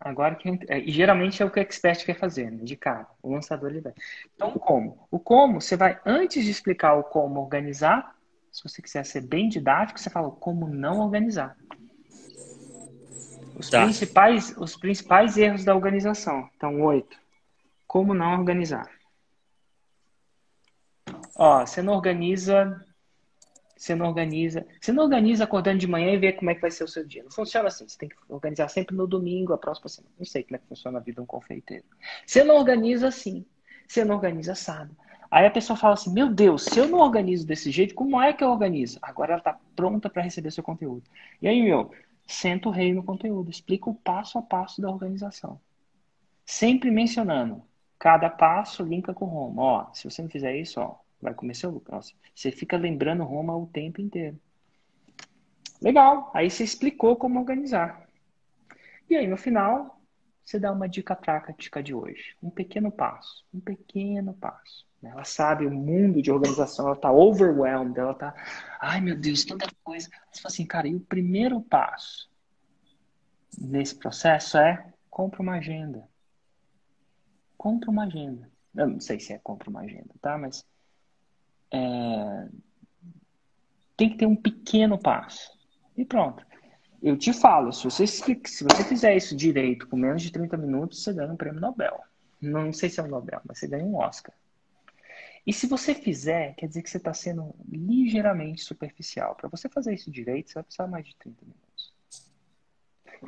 Agora que é, e geralmente é o que o expert quer fazer, né? de cara. O lançador ele vai. Então, como? O como, você vai antes de explicar o como organizar, se você quiser ser bem didático, você fala como não organizar. Os, tá. principais, os principais erros da organização. Então, oito. Como não organizar? Ó, você não organiza você não organiza. Você não organiza acordando de manhã e vê como é que vai ser o seu dia. Não funciona assim. Você tem que organizar sempre no domingo, a próxima semana. Não sei como é que funciona a vida de um confeiteiro. Você não organiza assim. Você não organiza assado. Aí a pessoa fala assim: Meu Deus, se eu não organizo desse jeito, como é que eu organizo? Agora ela está pronta para receber seu conteúdo. E aí, meu, senta o rei no conteúdo. Explica o passo a passo da organização. Sempre mencionando. Cada passo linka com Roma. Ó, se você não fizer isso, ó, vai comer seu lucro. Você fica lembrando Roma o tempo inteiro. Legal. Aí você explicou como organizar. E aí no final, você dá uma dica prática de hoje. Um pequeno passo. Um pequeno passo. Ela sabe o mundo de organização, ela está overwhelmed, ela está, ai meu Deus, tanta coisa. Você fala assim, cara, e o primeiro passo nesse processo é compra uma agenda. Compra uma agenda. Eu não sei se é compra uma agenda, tá? Mas é, tem que ter um pequeno passo. E pronto. Eu te falo, se você, se você fizer isso direito com menos de 30 minutos, você ganha um prêmio Nobel. Não sei se é um Nobel, mas você ganha um Oscar. E se você fizer, quer dizer que você está sendo ligeiramente superficial. Para você fazer isso direito, você vai precisar mais de 30 minutos.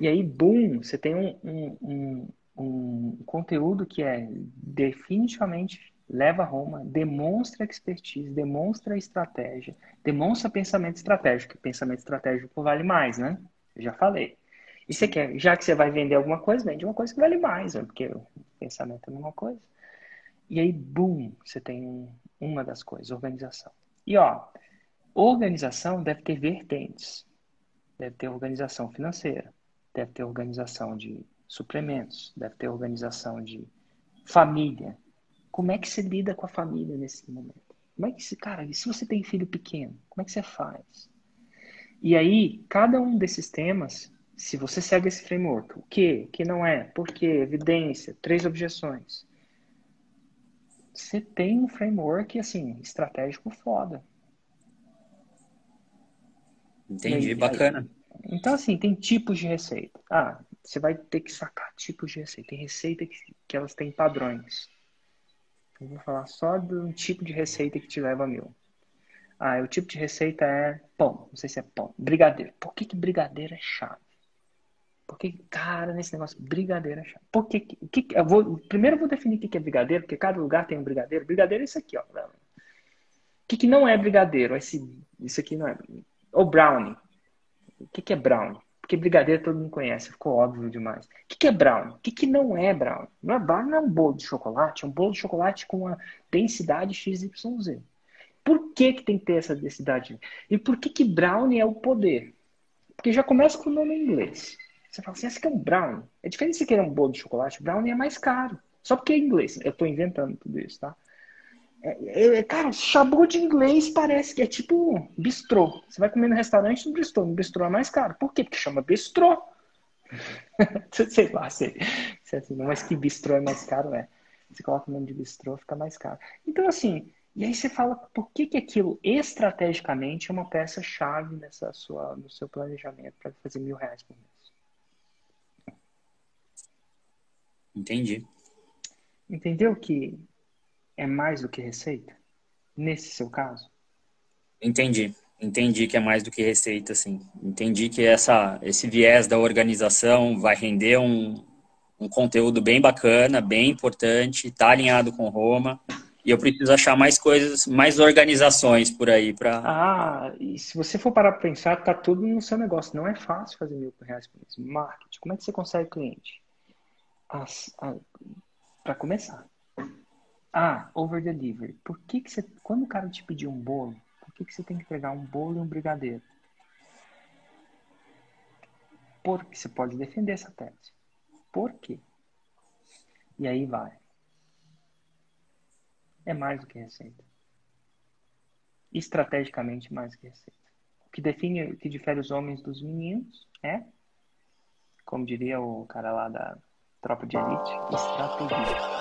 E aí, boom, você tem um, um, um, um conteúdo que é definitivamente leva a Roma, demonstra expertise, demonstra estratégia, demonstra pensamento estratégico. Pensamento estratégico vale mais, né? Eu já falei. E você quer, já que você vai vender alguma coisa, vende uma coisa que vale mais, né? porque o pensamento é a mesma coisa. E aí, boom, você tem uma das coisas, organização. E ó, organização deve ter vertentes. Deve ter organização financeira, deve ter organização de suplementos, deve ter organização de família, como é que você lida com a família nesse momento? Como é que se, cara, se você tem filho pequeno, como é que você faz? E aí, cada um desses temas, se você segue esse framework, o que, o que não é, por quê, evidência, três objeções, você tem um framework, assim, estratégico foda.
Entendi, aí, bacana.
Aí, então, assim, tem tipos de receita. Ah, você vai ter que sacar tipos de receita. Tem receita que, que elas têm padrões. Eu vou falar só do tipo de receita que te leva a mil. Ah, o tipo de receita é pão. Não sei se é pão. Brigadeiro. Por que, que brigadeiro é chave? Porque, cara, nesse negócio, brigadeiro é chave. Por que, que, eu vou, primeiro eu vou definir o que, é brigadeiro, porque cada lugar tem um brigadeiro. Brigadeiro é isso aqui, ó. O que, que não é brigadeiro? Esse, isso aqui não é. Ou brownie. O que, que é brownie? Porque brigadeiro todo mundo conhece, ficou óbvio demais. O que, que é brown? O que, que não é brown? Não é brown, não é um bolo de chocolate, é um bolo de chocolate com uma densidade XYZ. Por que, que tem que ter essa densidade? E por que, que brown é o poder? Porque já começa com o nome em inglês. Você fala assim, esse aqui é um brown. É diferente se querer um bolo de chocolate. Brown é mais caro. Só porque é inglês. Eu estou inventando tudo isso, tá? É, é, cara, chabu de inglês parece que é tipo bistrô. Você vai comer no restaurante no bistrô. No bistrô é mais caro. Por quê? Porque chama bistrô. sei lá, sei, sei assim, mas que bistrô é mais caro, é. Você coloca o nome de bistrô, fica mais caro. Então, assim, e aí você fala por que, que aquilo estrategicamente é uma peça-chave nessa sua, no seu planejamento para fazer mil reais por mês.
Entendi.
Entendeu que é mais do que receita? Nesse seu caso?
Entendi. Entendi que é mais do que receita, sim. Entendi que essa, esse viés da organização vai render um, um conteúdo bem bacana, bem importante, está alinhado com Roma. E eu preciso achar mais coisas, mais organizações por aí para.
Ah, e se você for parar para pensar, tá tudo no seu negócio. Não é fácil fazer mil reais por mês. Marketing, como é que você consegue cliente? Para começar. Ah, over delivery. Por que, que você. Quando o cara te pedir um bolo, por que, que você tem que entregar um bolo e um brigadeiro? Porque você pode defender essa tese. Por quê? E aí vai. É mais do que receita. Estrategicamente mais do que receita. O que define, o que difere os homens dos meninos é, como diria o cara lá da Tropa de Elite, Estratégia.